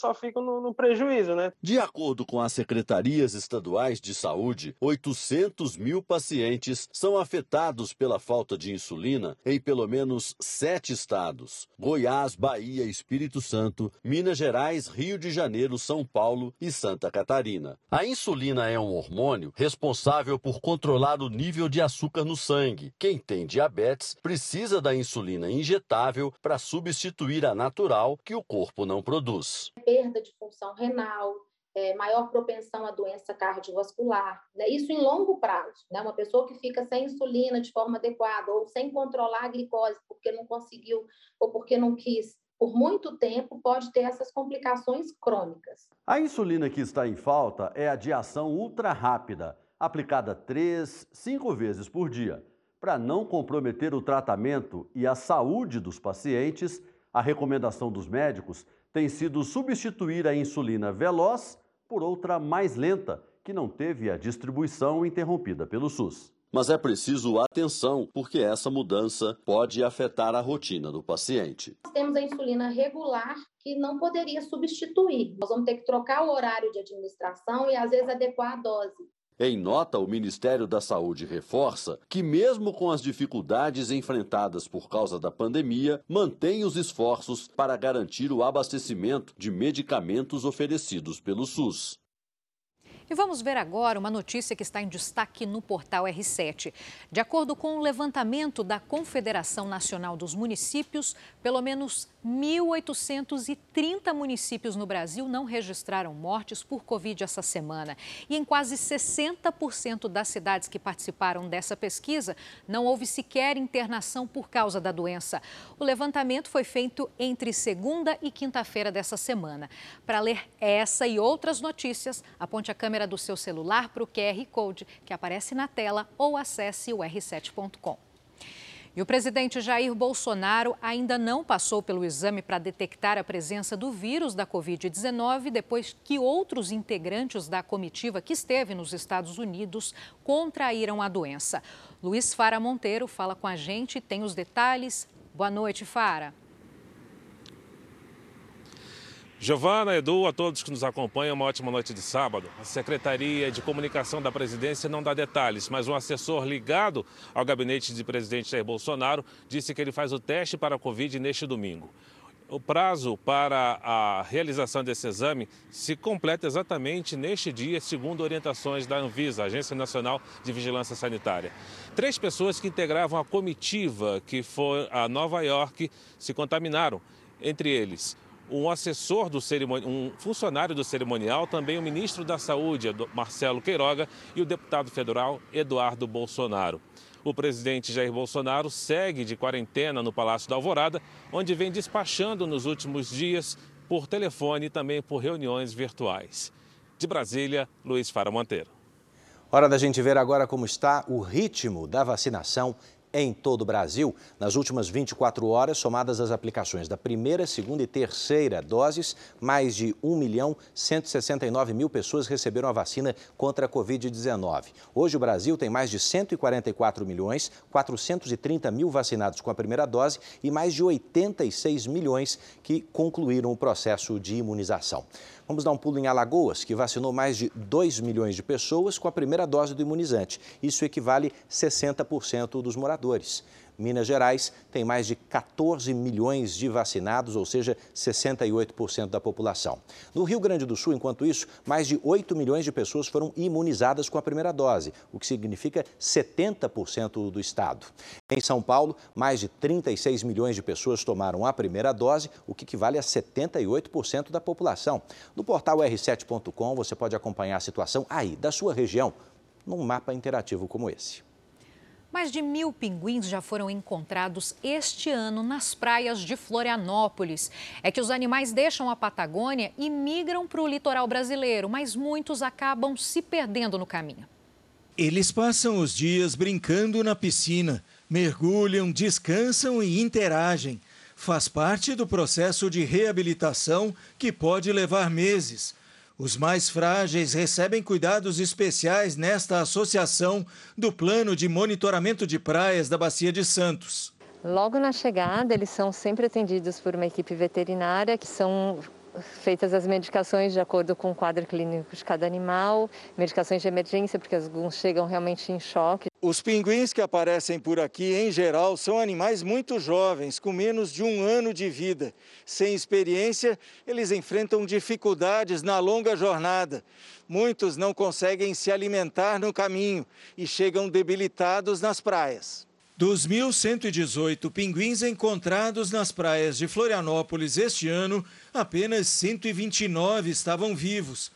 só ficam no, no, prejuízo, né? De acordo com as secretarias estaduais de saúde, 800 mil pacientes são afetados pela falta de insulina em pelo menos sete estados: Goiás, Bahia, Espírito Santo, Minas Gerais, Rio de Janeiro, São Paulo e Santa Catarina. A insulina é um hormônio responsável por controlar o nível de açúcar no sangue. Quem tem diabetes precisa da insulina injetável para substituir a natural que o corpo não produz perda de função renal, é, maior propensão à doença cardiovascular. Né? Isso em longo prazo. Né? Uma pessoa que fica sem insulina de forma adequada ou sem controlar a glicose porque não conseguiu ou porque não quis por muito tempo pode ter essas complicações crônicas. A insulina que está em falta é a de ação ultra rápida, aplicada três, cinco vezes por dia. Para não comprometer o tratamento e a saúde dos pacientes, a recomendação dos médicos tem sido substituir a insulina veloz por outra mais lenta, que não teve a distribuição interrompida pelo SUS. Mas é preciso atenção, porque essa mudança pode afetar a rotina do paciente. Nós temos a insulina regular, que não poderia substituir. Nós vamos ter que trocar o horário de administração e, às vezes, adequar a dose. Em nota, o Ministério da Saúde reforça que, mesmo com as dificuldades enfrentadas por causa da pandemia, mantém os esforços para garantir o abastecimento de medicamentos oferecidos pelo SUS. E vamos ver agora uma notícia que está em destaque no portal R7. De acordo com o levantamento da Confederação Nacional dos Municípios, pelo menos 1.830 municípios no Brasil não registraram mortes por Covid essa semana. E em quase 60% das cidades que participaram dessa pesquisa, não houve sequer internação por causa da doença. O levantamento foi feito entre segunda e quinta-feira dessa semana. Para ler essa e outras notícias, aponte a câmera do seu celular para o QR Code que aparece na tela ou acesse o r7.com. E o presidente Jair Bolsonaro ainda não passou pelo exame para detectar a presença do vírus da Covid-19 depois que outros integrantes da comitiva que esteve nos Estados Unidos contraíram a doença. Luiz Fara Monteiro fala com a gente e tem os detalhes. Boa noite, Fara. Giovana, Edu, a todos que nos acompanham, uma ótima noite de sábado. A Secretaria de Comunicação da Presidência não dá detalhes, mas um assessor ligado ao gabinete de presidente Jair Bolsonaro disse que ele faz o teste para a Covid neste domingo. O prazo para a realização desse exame se completa exatamente neste dia, segundo orientações da Anvisa, Agência Nacional de Vigilância Sanitária. Três pessoas que integravam a comitiva que foi a Nova York se contaminaram, entre eles um assessor do cerimonial, um funcionário do cerimonial, também o ministro da Saúde, Marcelo Queiroga, e o deputado federal Eduardo Bolsonaro. O presidente Jair Bolsonaro segue de quarentena no Palácio da Alvorada, onde vem despachando nos últimos dias por telefone e também por reuniões virtuais. De Brasília, Luiz Fara Monteiro. Hora da gente ver agora como está o ritmo da vacinação em todo o Brasil. Nas últimas 24 horas, somadas as aplicações da primeira, segunda e terceira doses, mais de 1 milhão 169 mil pessoas receberam a vacina contra a Covid-19. Hoje o Brasil tem mais de 144 milhões 430 mil vacinados com a primeira dose e mais de 86 milhões que concluíram o processo de imunização. Vamos dar um pulo em Alagoas, que vacinou mais de 2 milhões de pessoas com a primeira dose do imunizante. Isso equivale a 60% dos moradores. Minas Gerais tem mais de 14 milhões de vacinados, ou seja, 68% da população. No Rio Grande do Sul, enquanto isso, mais de 8 milhões de pessoas foram imunizadas com a primeira dose, o que significa 70% do estado. Em São Paulo, mais de 36 milhões de pessoas tomaram a primeira dose, o que equivale a 78% da população. No portal r7.com você pode acompanhar a situação aí da sua região, num mapa interativo como esse. Mais de mil pinguins já foram encontrados este ano nas praias de Florianópolis. É que os animais deixam a Patagônia e migram para o litoral brasileiro, mas muitos acabam se perdendo no caminho. Eles passam os dias brincando na piscina, mergulham, descansam e interagem. Faz parte do processo de reabilitação que pode levar meses. Os mais frágeis recebem cuidados especiais nesta associação do Plano de Monitoramento de Praias da Bacia de Santos. Logo na chegada, eles são sempre atendidos por uma equipe veterinária que são feitas as medicações de acordo com o quadro clínico de cada animal, medicações de emergência, porque alguns chegam realmente em choque. Os pinguins que aparecem por aqui, em geral, são animais muito jovens, com menos de um ano de vida. Sem experiência, eles enfrentam dificuldades na longa jornada. Muitos não conseguem se alimentar no caminho e chegam debilitados nas praias. Dos 1.118 pinguins encontrados nas praias de Florianópolis este ano, apenas 129 estavam vivos.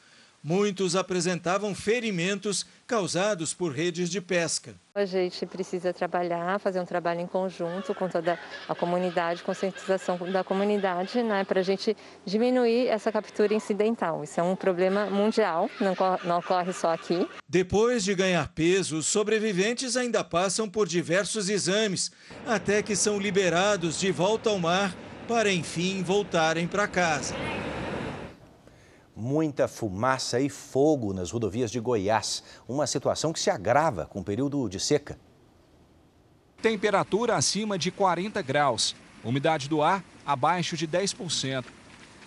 Muitos apresentavam ferimentos causados por redes de pesca. A gente precisa trabalhar, fazer um trabalho em conjunto com toda a comunidade, conscientização da comunidade, né, para a gente diminuir essa captura incidental. Isso é um problema mundial, não, não ocorre só aqui. Depois de ganhar peso, os sobreviventes ainda passam por diversos exames, até que são liberados de volta ao mar para enfim voltarem para casa muita fumaça e fogo nas rodovias de Goiás, uma situação que se agrava com o período de seca. Temperatura acima de 40 graus, umidade do ar abaixo de 10%.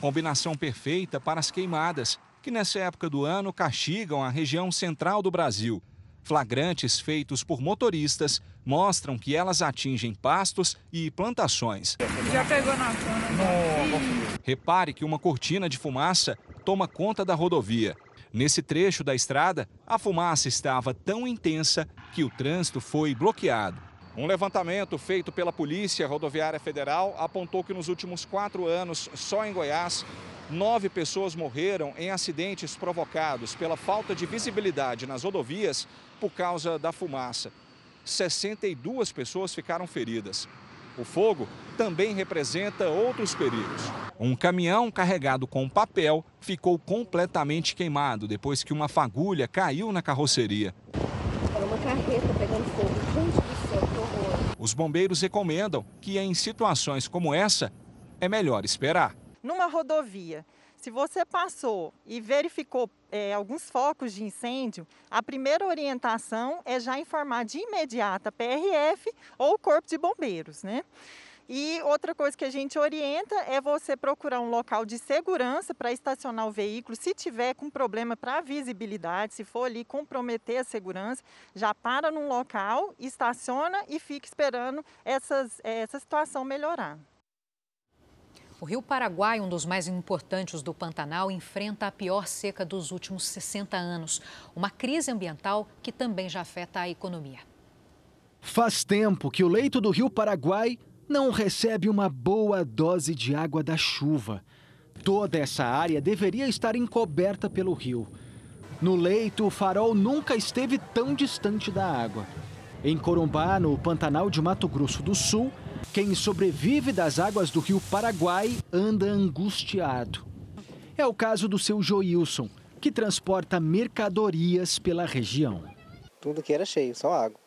Combinação perfeita para as queimadas. que nessa época do ano castigam a região central do Brasil. Flagrantes feitos por motoristas mostram que elas atingem pastos e plantações. Já pegou na zona. Repare que uma cortina de fumaça toma conta da rodovia. Nesse trecho da estrada, a fumaça estava tão intensa que o trânsito foi bloqueado. Um levantamento feito pela Polícia Rodoviária Federal apontou que nos últimos quatro anos, só em Goiás, nove pessoas morreram em acidentes provocados pela falta de visibilidade nas rodovias por causa da fumaça. 62 pessoas ficaram feridas. O fogo também representa outros perigos. Um caminhão carregado com papel ficou completamente queimado depois que uma fagulha caiu na carroceria. Era uma carreta pegando fogo. Gente do céu, que horror. Os bombeiros recomendam que em situações como essa é melhor esperar. Numa rodovia, se você passou e verificou é, alguns focos de incêndio, a primeira orientação é já informar de imediato a PRF ou o Corpo de Bombeiros, né? E outra coisa que a gente orienta é você procurar um local de segurança para estacionar o veículo. Se tiver com problema para visibilidade, se for ali comprometer a segurança, já para num local, estaciona e fica esperando essas, essa situação melhorar. O Rio Paraguai, um dos mais importantes do Pantanal, enfrenta a pior seca dos últimos 60 anos. Uma crise ambiental que também já afeta a economia. Faz tempo que o leito do Rio Paraguai não recebe uma boa dose de água da chuva. Toda essa área deveria estar encoberta pelo rio. No leito, o farol nunca esteve tão distante da água. Em Corumbá, no Pantanal de Mato Grosso do Sul, quem sobrevive das águas do rio Paraguai anda angustiado. É o caso do seu Joilson, que transporta mercadorias pela região. Tudo que era cheio, só água.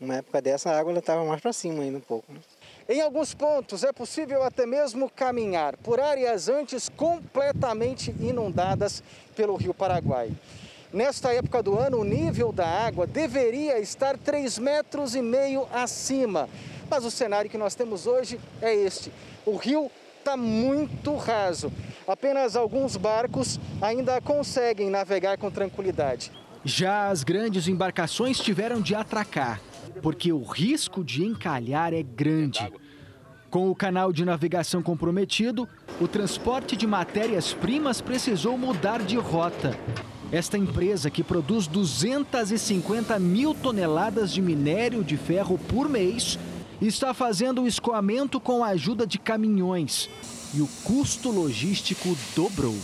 Numa época dessa, a água estava mais para cima ainda um pouco. Né? Em alguns pontos é possível até mesmo caminhar por áreas antes completamente inundadas pelo rio Paraguai. Nesta época do ano, o nível da água deveria estar 3 metros e meio acima. Mas o cenário que nós temos hoje é este. O rio está muito raso. Apenas alguns barcos ainda conseguem navegar com tranquilidade. Já as grandes embarcações tiveram de atracar, porque o risco de encalhar é grande. Com o canal de navegação comprometido, o transporte de matérias-primas precisou mudar de rota. Esta empresa, que produz 250 mil toneladas de minério de ferro por mês, está fazendo o escoamento com a ajuda de caminhões e o custo logístico dobrou.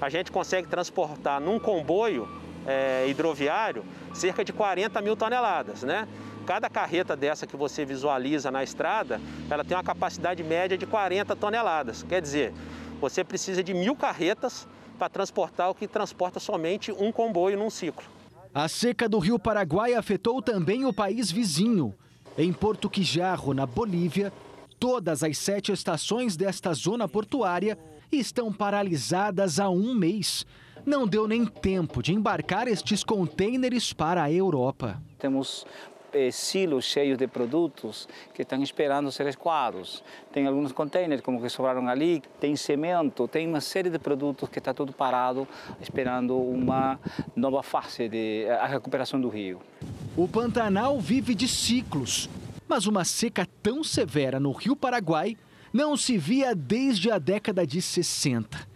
A gente consegue transportar num comboio é, hidroviário cerca de 40 mil toneladas, né? Cada carreta dessa que você visualiza na estrada, ela tem uma capacidade média de 40 toneladas. Quer dizer, você precisa de mil carretas para transportar o que transporta somente um comboio num ciclo. A seca do Rio Paraguai afetou também o país vizinho. Em Porto Quijarro, na Bolívia, todas as sete estações desta zona portuária estão paralisadas há um mês. Não deu nem tempo de embarcar estes contêineres para a Europa. Temos eh, silos cheios de produtos que estão esperando ser escoados. Tem alguns containers como que sobraram ali, tem cimento, tem uma série de produtos que está tudo parado esperando uma nova fase de a recuperação do rio. O Pantanal vive de ciclos, mas uma seca tão severa no Rio Paraguai não se via desde a década de 60.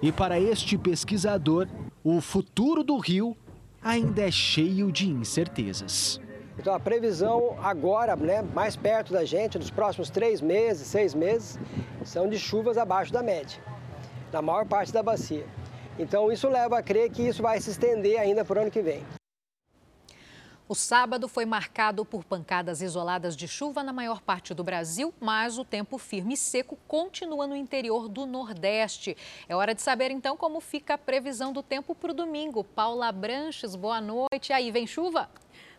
E para este pesquisador, o futuro do rio ainda é cheio de incertezas. Então a previsão agora, né, mais perto da gente, nos próximos três meses, seis meses, são de chuvas abaixo da média, na maior parte da bacia. Então isso leva a crer que isso vai se estender ainda por ano que vem. O sábado foi marcado por pancadas isoladas de chuva na maior parte do Brasil, mas o tempo firme e seco continua no interior do Nordeste. É hora de saber então como fica a previsão do tempo para o domingo. Paula Branches, boa noite. Aí, vem chuva?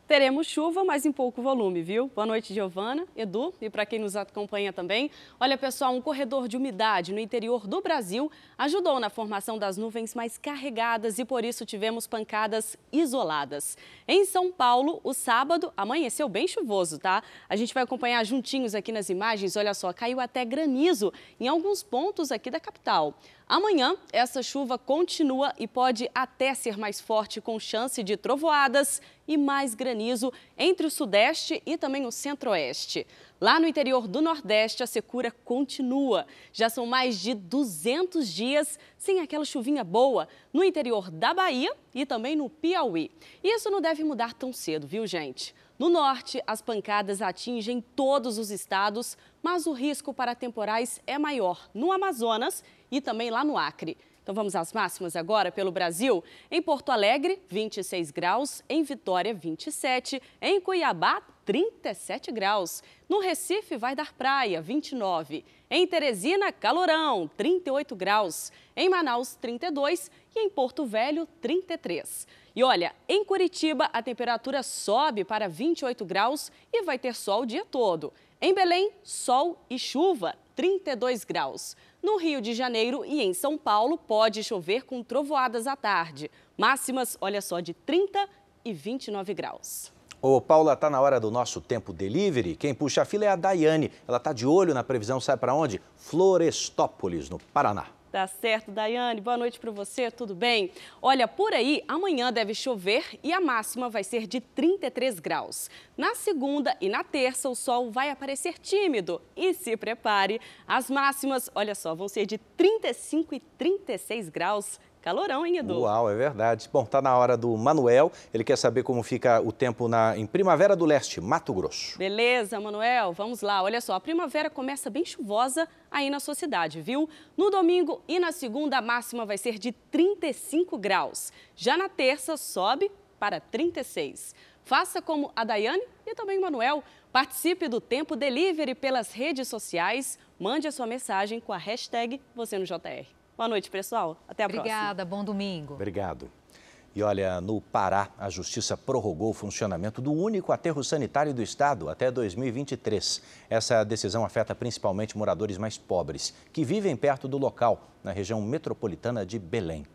Teremos chuva, mas em pouco volume, viu? Boa noite, Giovana, Edu e para quem nos acompanha também. Olha, pessoal, um corredor de umidade no interior do Brasil ajudou na formação das nuvens mais carregadas e por isso tivemos pancadas isoladas. Em São Paulo, o sábado amanheceu bem chuvoso, tá? A gente vai acompanhar juntinhos aqui nas imagens. Olha só, caiu até granizo em alguns pontos aqui da capital. Amanhã, essa chuva continua e pode até ser mais forte, com chance de trovoadas e mais granizo entre o sudeste e também o centro-oeste. Lá no interior do Nordeste, a secura continua. Já são mais de 200 dias sem aquela chuvinha boa no interior da Bahia e também no Piauí. Isso não deve mudar tão cedo, viu, gente? No norte, as pancadas atingem todos os estados, mas o risco para temporais é maior no Amazonas e também lá no Acre. Então vamos às máximas agora pelo Brasil. Em Porto Alegre, 26 graus. Em Vitória, 27. Em Cuiabá, 37 graus. No Recife, vai dar praia, 29. Em Teresina, calorão, 38 graus. Em Manaus, 32. E em Porto Velho, 33. E olha, em Curitiba, a temperatura sobe para 28 graus e vai ter sol o dia todo. Em Belém, sol e chuva, 32 graus. No Rio de Janeiro e em São Paulo, pode chover com trovoadas à tarde. Máximas, olha só, de 30 e 29 graus. Ô, Paula, tá na hora do nosso tempo delivery. Quem puxa a fila é a Daiane. Ela tá de olho na previsão, sabe para onde? Florestópolis, no Paraná. Tá certo, Daiane. Boa noite para você, tudo bem? Olha, por aí, amanhã deve chover e a máxima vai ser de 33 graus. Na segunda e na terça, o sol vai aparecer tímido. E se prepare, as máximas, olha só, vão ser de 35 e 36 graus. Calorão, hein, Edu? Uau, é verdade. Bom, tá na hora do Manuel. Ele quer saber como fica o tempo na, em Primavera do Leste, Mato Grosso. Beleza, Manuel. Vamos lá. Olha só, a primavera começa bem chuvosa aí na sua cidade, viu? No domingo e na segunda, a máxima vai ser de 35 graus. Já na terça, sobe para 36. Faça como a Daiane e também o Manuel. Participe do Tempo Delivery pelas redes sociais. Mande a sua mensagem com a hashtag você no JR. Boa noite, pessoal. Até a Obrigada, próxima. Obrigada, bom domingo. Obrigado. E olha, no Pará, a Justiça prorrogou o funcionamento do único aterro sanitário do estado até 2023. Essa decisão afeta principalmente moradores mais pobres, que vivem perto do local, na região metropolitana de Belém.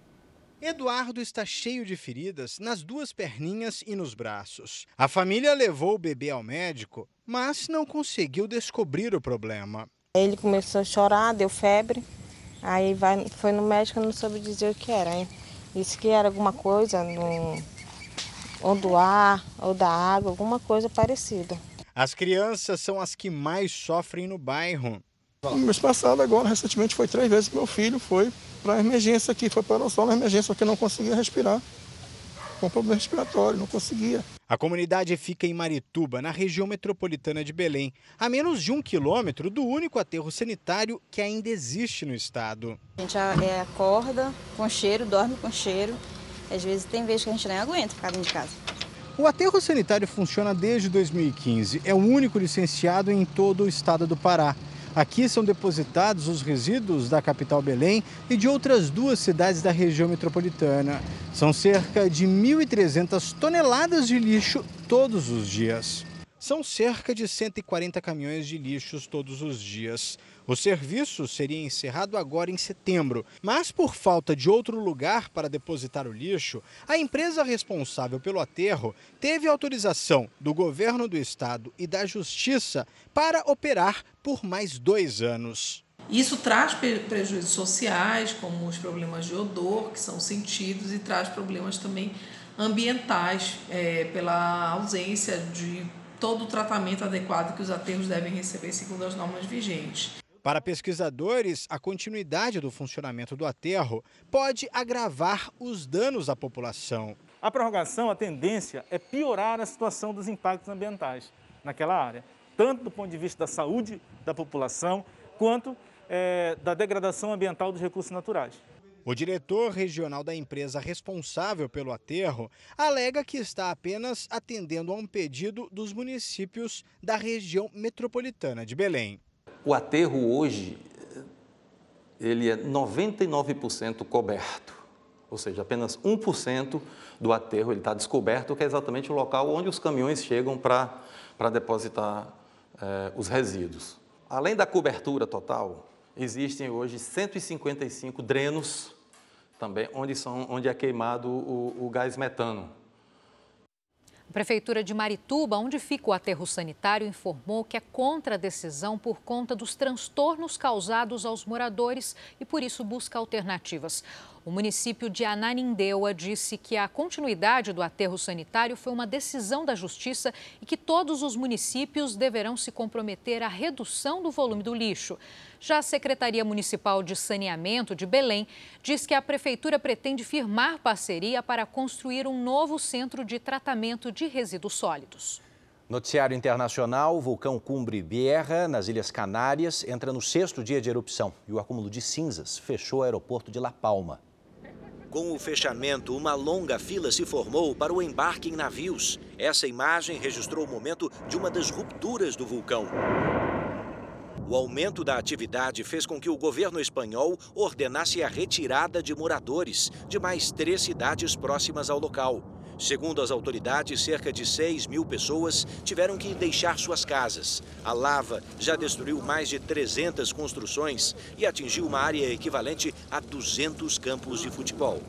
Eduardo está cheio de feridas nas duas perninhas e nos braços. A família levou o bebê ao médico, mas não conseguiu descobrir o problema. Ele começou a chorar, deu febre. Aí vai, foi no médico não soube dizer o que era. Hein? Disse que era alguma coisa no, ou do ar ou da água, alguma coisa parecida. As crianças são as que mais sofrem no bairro. No mês passado, agora, recentemente, foi três vezes que meu filho foi para a emergência aqui, foi para o sol na emergência, porque não conseguia respirar. Com problema respiratório, não conseguia. A comunidade fica em Marituba, na região metropolitana de Belém, a menos de um quilômetro do único aterro sanitário que ainda existe no estado. A gente é, acorda com cheiro, dorme com cheiro. Às vezes tem vezes que a gente nem aguenta ficar dentro de casa. O aterro sanitário funciona desde 2015. É o único licenciado em todo o estado do Pará. Aqui são depositados os resíduos da capital Belém e de outras duas cidades da região metropolitana. São cerca de 1.300 toneladas de lixo todos os dias. São cerca de 140 caminhões de lixos todos os dias. O serviço seria encerrado agora em setembro, mas por falta de outro lugar para depositar o lixo, a empresa responsável pelo aterro teve autorização do governo do estado e da justiça para operar por mais dois anos. Isso traz prejuízos sociais, como os problemas de odor, que são sentidos, e traz problemas também ambientais, é, pela ausência de todo o tratamento adequado que os aterros devem receber segundo as normas vigentes. Para pesquisadores, a continuidade do funcionamento do aterro pode agravar os danos à população. A prorrogação, a tendência é piorar a situação dos impactos ambientais naquela área, tanto do ponto de vista da saúde da população, quanto é, da degradação ambiental dos recursos naturais. O diretor regional da empresa responsável pelo aterro alega que está apenas atendendo a um pedido dos municípios da região metropolitana de Belém. O aterro hoje, ele é 99% coberto, ou seja, apenas 1% do aterro está descoberto, que é exatamente o local onde os caminhões chegam para depositar eh, os resíduos. Além da cobertura total, existem hoje 155 drenos também, onde, são, onde é queimado o, o gás metano. A Prefeitura de Marituba, onde fica o aterro sanitário, informou que é contra a decisão por conta dos transtornos causados aos moradores e, por isso, busca alternativas. O município de Ananindeua disse que a continuidade do aterro sanitário foi uma decisão da Justiça e que todos os municípios deverão se comprometer à redução do volume do lixo. Já a Secretaria Municipal de Saneamento de Belém diz que a Prefeitura pretende firmar parceria para construir um novo centro de tratamento de resíduos sólidos. Noticiário internacional: o vulcão Cumbre Vieja, nas Ilhas Canárias, entra no sexto dia de erupção e o acúmulo de cinzas fechou o aeroporto de La Palma. Com o fechamento, uma longa fila se formou para o embarque em navios. Essa imagem registrou o momento de uma das rupturas do vulcão. O aumento da atividade fez com que o governo espanhol ordenasse a retirada de moradores de mais três cidades próximas ao local. Segundo as autoridades, cerca de 6 mil pessoas tiveram que deixar suas casas. A lava já destruiu mais de 300 construções e atingiu uma área equivalente a 200 campos de futebol.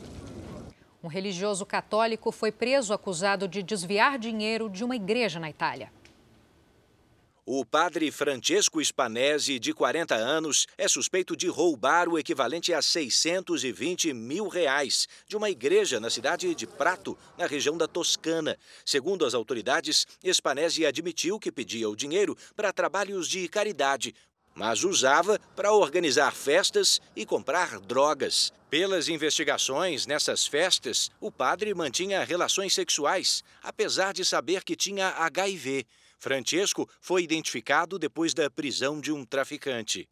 Um religioso católico foi preso acusado de desviar dinheiro de uma igreja na Itália. O padre Francesco Spanese, de 40 anos, é suspeito de roubar o equivalente a 620 mil reais de uma igreja na cidade de Prato, na região da Toscana. Segundo as autoridades, Spanese admitiu que pedia o dinheiro para trabalhos de caridade, mas usava para organizar festas e comprar drogas. Pelas investigações nessas festas, o padre mantinha relações sexuais, apesar de saber que tinha HIV. Francesco foi identificado depois da prisão de um traficante.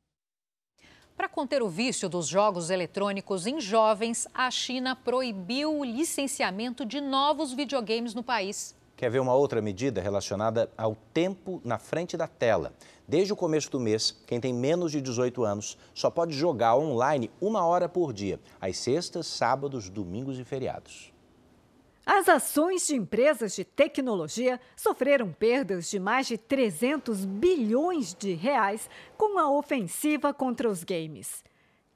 Para conter o vício dos jogos eletrônicos em jovens, a China proibiu o licenciamento de novos videogames no país. Quer ver uma outra medida relacionada ao tempo na frente da tela? Desde o começo do mês, quem tem menos de 18 anos só pode jogar online uma hora por dia, às sextas, sábados, domingos e feriados. As ações de empresas de tecnologia sofreram perdas de mais de 300 bilhões de reais com a ofensiva contra os games.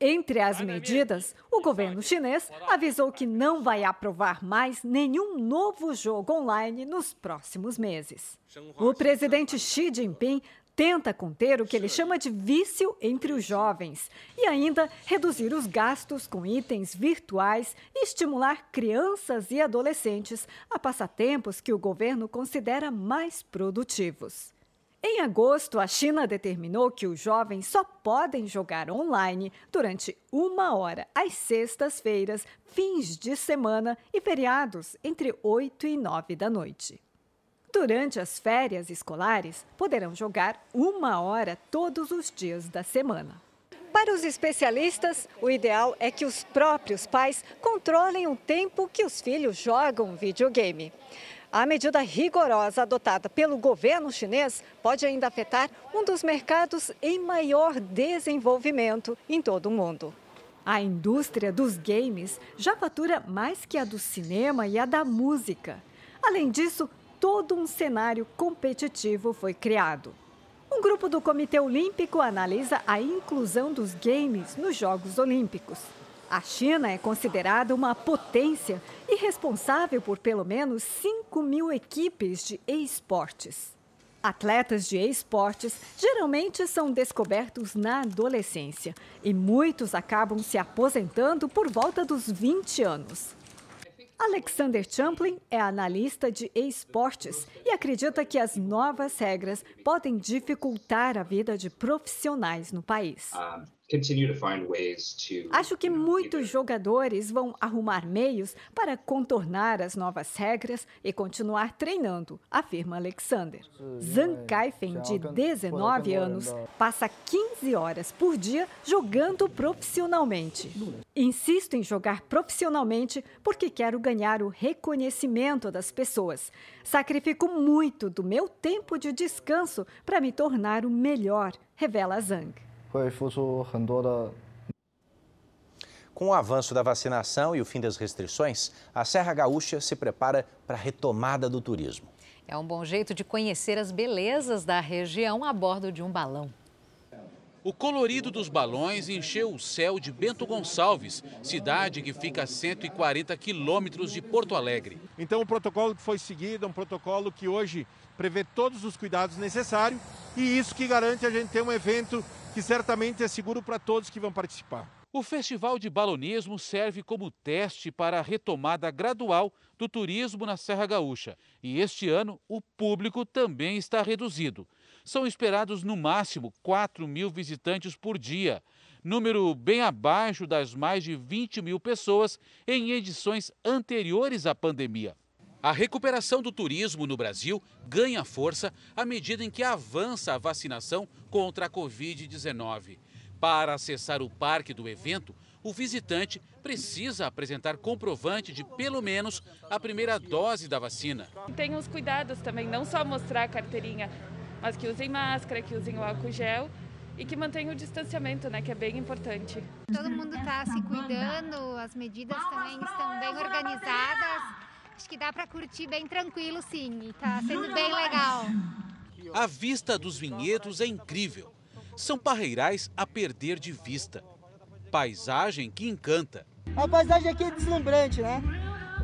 Entre as medidas, o governo chinês avisou que não vai aprovar mais nenhum novo jogo online nos próximos meses. O presidente Xi Jinping tenta conter o que ele chama de vício entre os jovens e ainda reduzir os gastos com itens virtuais e estimular crianças e adolescentes a passatempos que o governo considera mais produtivos. Em agosto, a China determinou que os jovens só podem jogar online durante uma hora às sextas-feiras, fins de semana e feriados entre 8 e 9 da noite. Durante as férias escolares, poderão jogar uma hora todos os dias da semana. Para os especialistas, o ideal é que os próprios pais controlem o tempo que os filhos jogam videogame. A medida rigorosa adotada pelo governo chinês pode ainda afetar um dos mercados em maior desenvolvimento em todo o mundo. A indústria dos games já fatura mais que a do cinema e a da música. Além disso, todo um cenário competitivo foi criado. Um grupo do Comitê Olímpico analisa a inclusão dos games nos Jogos Olímpicos. A China é considerada uma potência e responsável por pelo menos 5 mil equipes de esportes. Atletas de esportes geralmente são descobertos na adolescência e muitos acabam se aposentando por volta dos 20 anos. Alexander Champlin é analista de esportes e acredita que as novas regras podem dificultar a vida de profissionais no país. Acho que muitos jogadores vão arrumar meios para contornar as novas regras e continuar treinando, afirma Alexander. Zhang Kaifen, de 19 anos, passa 15 horas por dia jogando profissionalmente. Insisto em jogar profissionalmente porque quero ganhar o reconhecimento das pessoas. Sacrifico muito do meu tempo de descanso para me tornar o melhor, revela Zhang. Com o avanço da vacinação e o fim das restrições, a Serra Gaúcha se prepara para a retomada do turismo. É um bom jeito de conhecer as belezas da região a bordo de um balão. O colorido dos balões encheu o céu de Bento Gonçalves, cidade que fica a 140 quilômetros de Porto Alegre. Então, o protocolo que foi seguido é um protocolo que hoje prevê todos os cuidados necessários e isso que garante a gente ter um evento que certamente é seguro para todos que vão participar. O Festival de Balonismo serve como teste para a retomada gradual do turismo na Serra Gaúcha. E este ano o público também está reduzido. São esperados no máximo 4 mil visitantes por dia, número bem abaixo das mais de 20 mil pessoas em edições anteriores à pandemia. A recuperação do turismo no Brasil ganha força à medida em que avança a vacinação contra a Covid-19. Para acessar o parque do evento, o visitante precisa apresentar comprovante de pelo menos a primeira dose da vacina. Tem os cuidados também, não só mostrar a carteirinha mas que usem máscara, que usem o álcool gel e que mantenham o distanciamento, né, que é bem importante. Todo mundo está se cuidando, as medidas também estão bem organizadas. Acho que dá para curtir bem tranquilo, sim, está sendo bem legal. A vista dos vinhedos é incrível. São parreirais a perder de vista. Paisagem que encanta. A paisagem aqui é deslumbrante, né?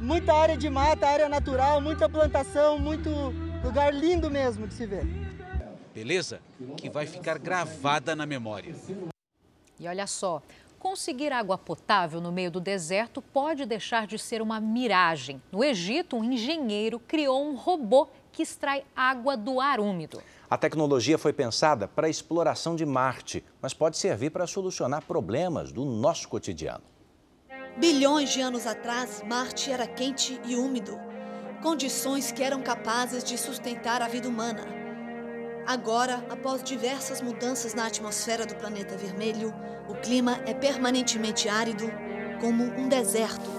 Muita área de mata, área natural, muita plantação, muito lugar lindo mesmo de se ver beleza? Que vai ficar gravada na memória. E olha só, conseguir água potável no meio do deserto pode deixar de ser uma miragem. No Egito, um engenheiro criou um robô que extrai água do ar úmido. A tecnologia foi pensada para a exploração de Marte, mas pode servir para solucionar problemas do nosso cotidiano. Bilhões de anos atrás, Marte era quente e úmido, condições que eram capazes de sustentar a vida humana. Agora, após diversas mudanças na atmosfera do planeta vermelho, o clima é permanentemente árido, como um deserto.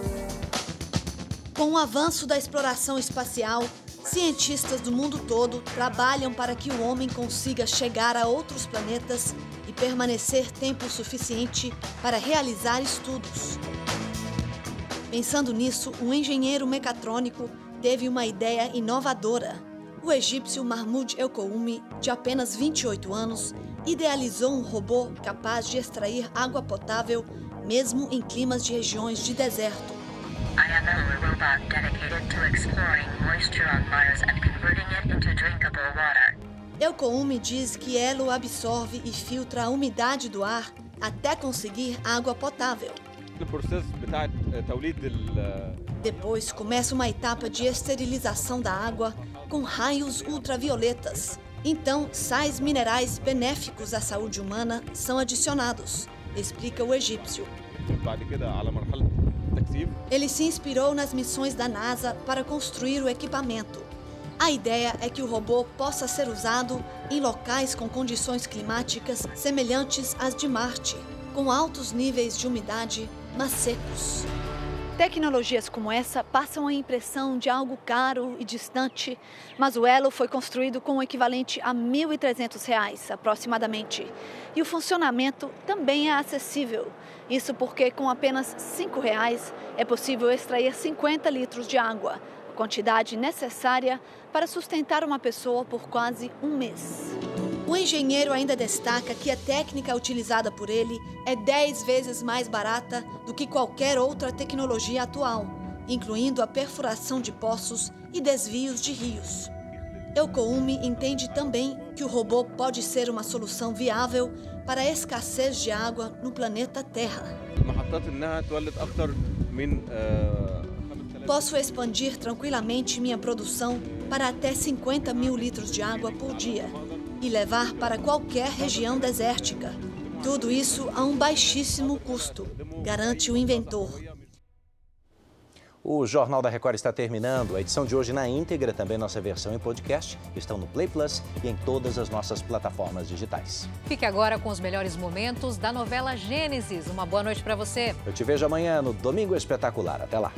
Com o avanço da exploração espacial, cientistas do mundo todo trabalham para que o homem consiga chegar a outros planetas e permanecer tempo suficiente para realizar estudos. Pensando nisso, um engenheiro mecatrônico teve uma ideia inovadora o egípcio Mahmoud Elkoumi, de apenas 28 anos, idealizou um robô capaz de extrair água potável mesmo em climas de regiões de deserto. Elkoumi diz que Elo absorve e filtra a umidade do ar até conseguir água potável. Depois começa uma etapa de esterilização da água com raios ultravioletas. Então, sais minerais benéficos à saúde humana são adicionados, explica o egípcio. Ele se inspirou nas missões da NASA para construir o equipamento. A ideia é que o robô possa ser usado em locais com condições climáticas semelhantes às de Marte, com altos níveis de umidade, mas secos. Tecnologias como essa passam a impressão de algo caro e distante, mas o Elo foi construído com o equivalente a R$ 1.300 aproximadamente. E o funcionamento também é acessível. Isso porque com apenas 5 reais é possível extrair 50 litros de água, a quantidade necessária para sustentar uma pessoa por quase um mês. O engenheiro ainda destaca que a técnica utilizada por ele é 10 vezes mais barata do que qualquer outra tecnologia atual, incluindo a perfuração de poços e desvios de rios. Eukoume entende também que o robô pode ser uma solução viável para a escassez de água no planeta Terra. Posso expandir tranquilamente minha produção para até 50 mil litros de água por dia e levar para qualquer região desértica. Tudo isso a um baixíssimo custo, garante o inventor. O Jornal da Record está terminando. A edição de hoje na íntegra, também nossa versão em podcast, estão no Play Plus e em todas as nossas plataformas digitais. Fique agora com os melhores momentos da novela Gênesis. Uma boa noite para você. Eu te vejo amanhã no Domingo Espetacular. Até lá.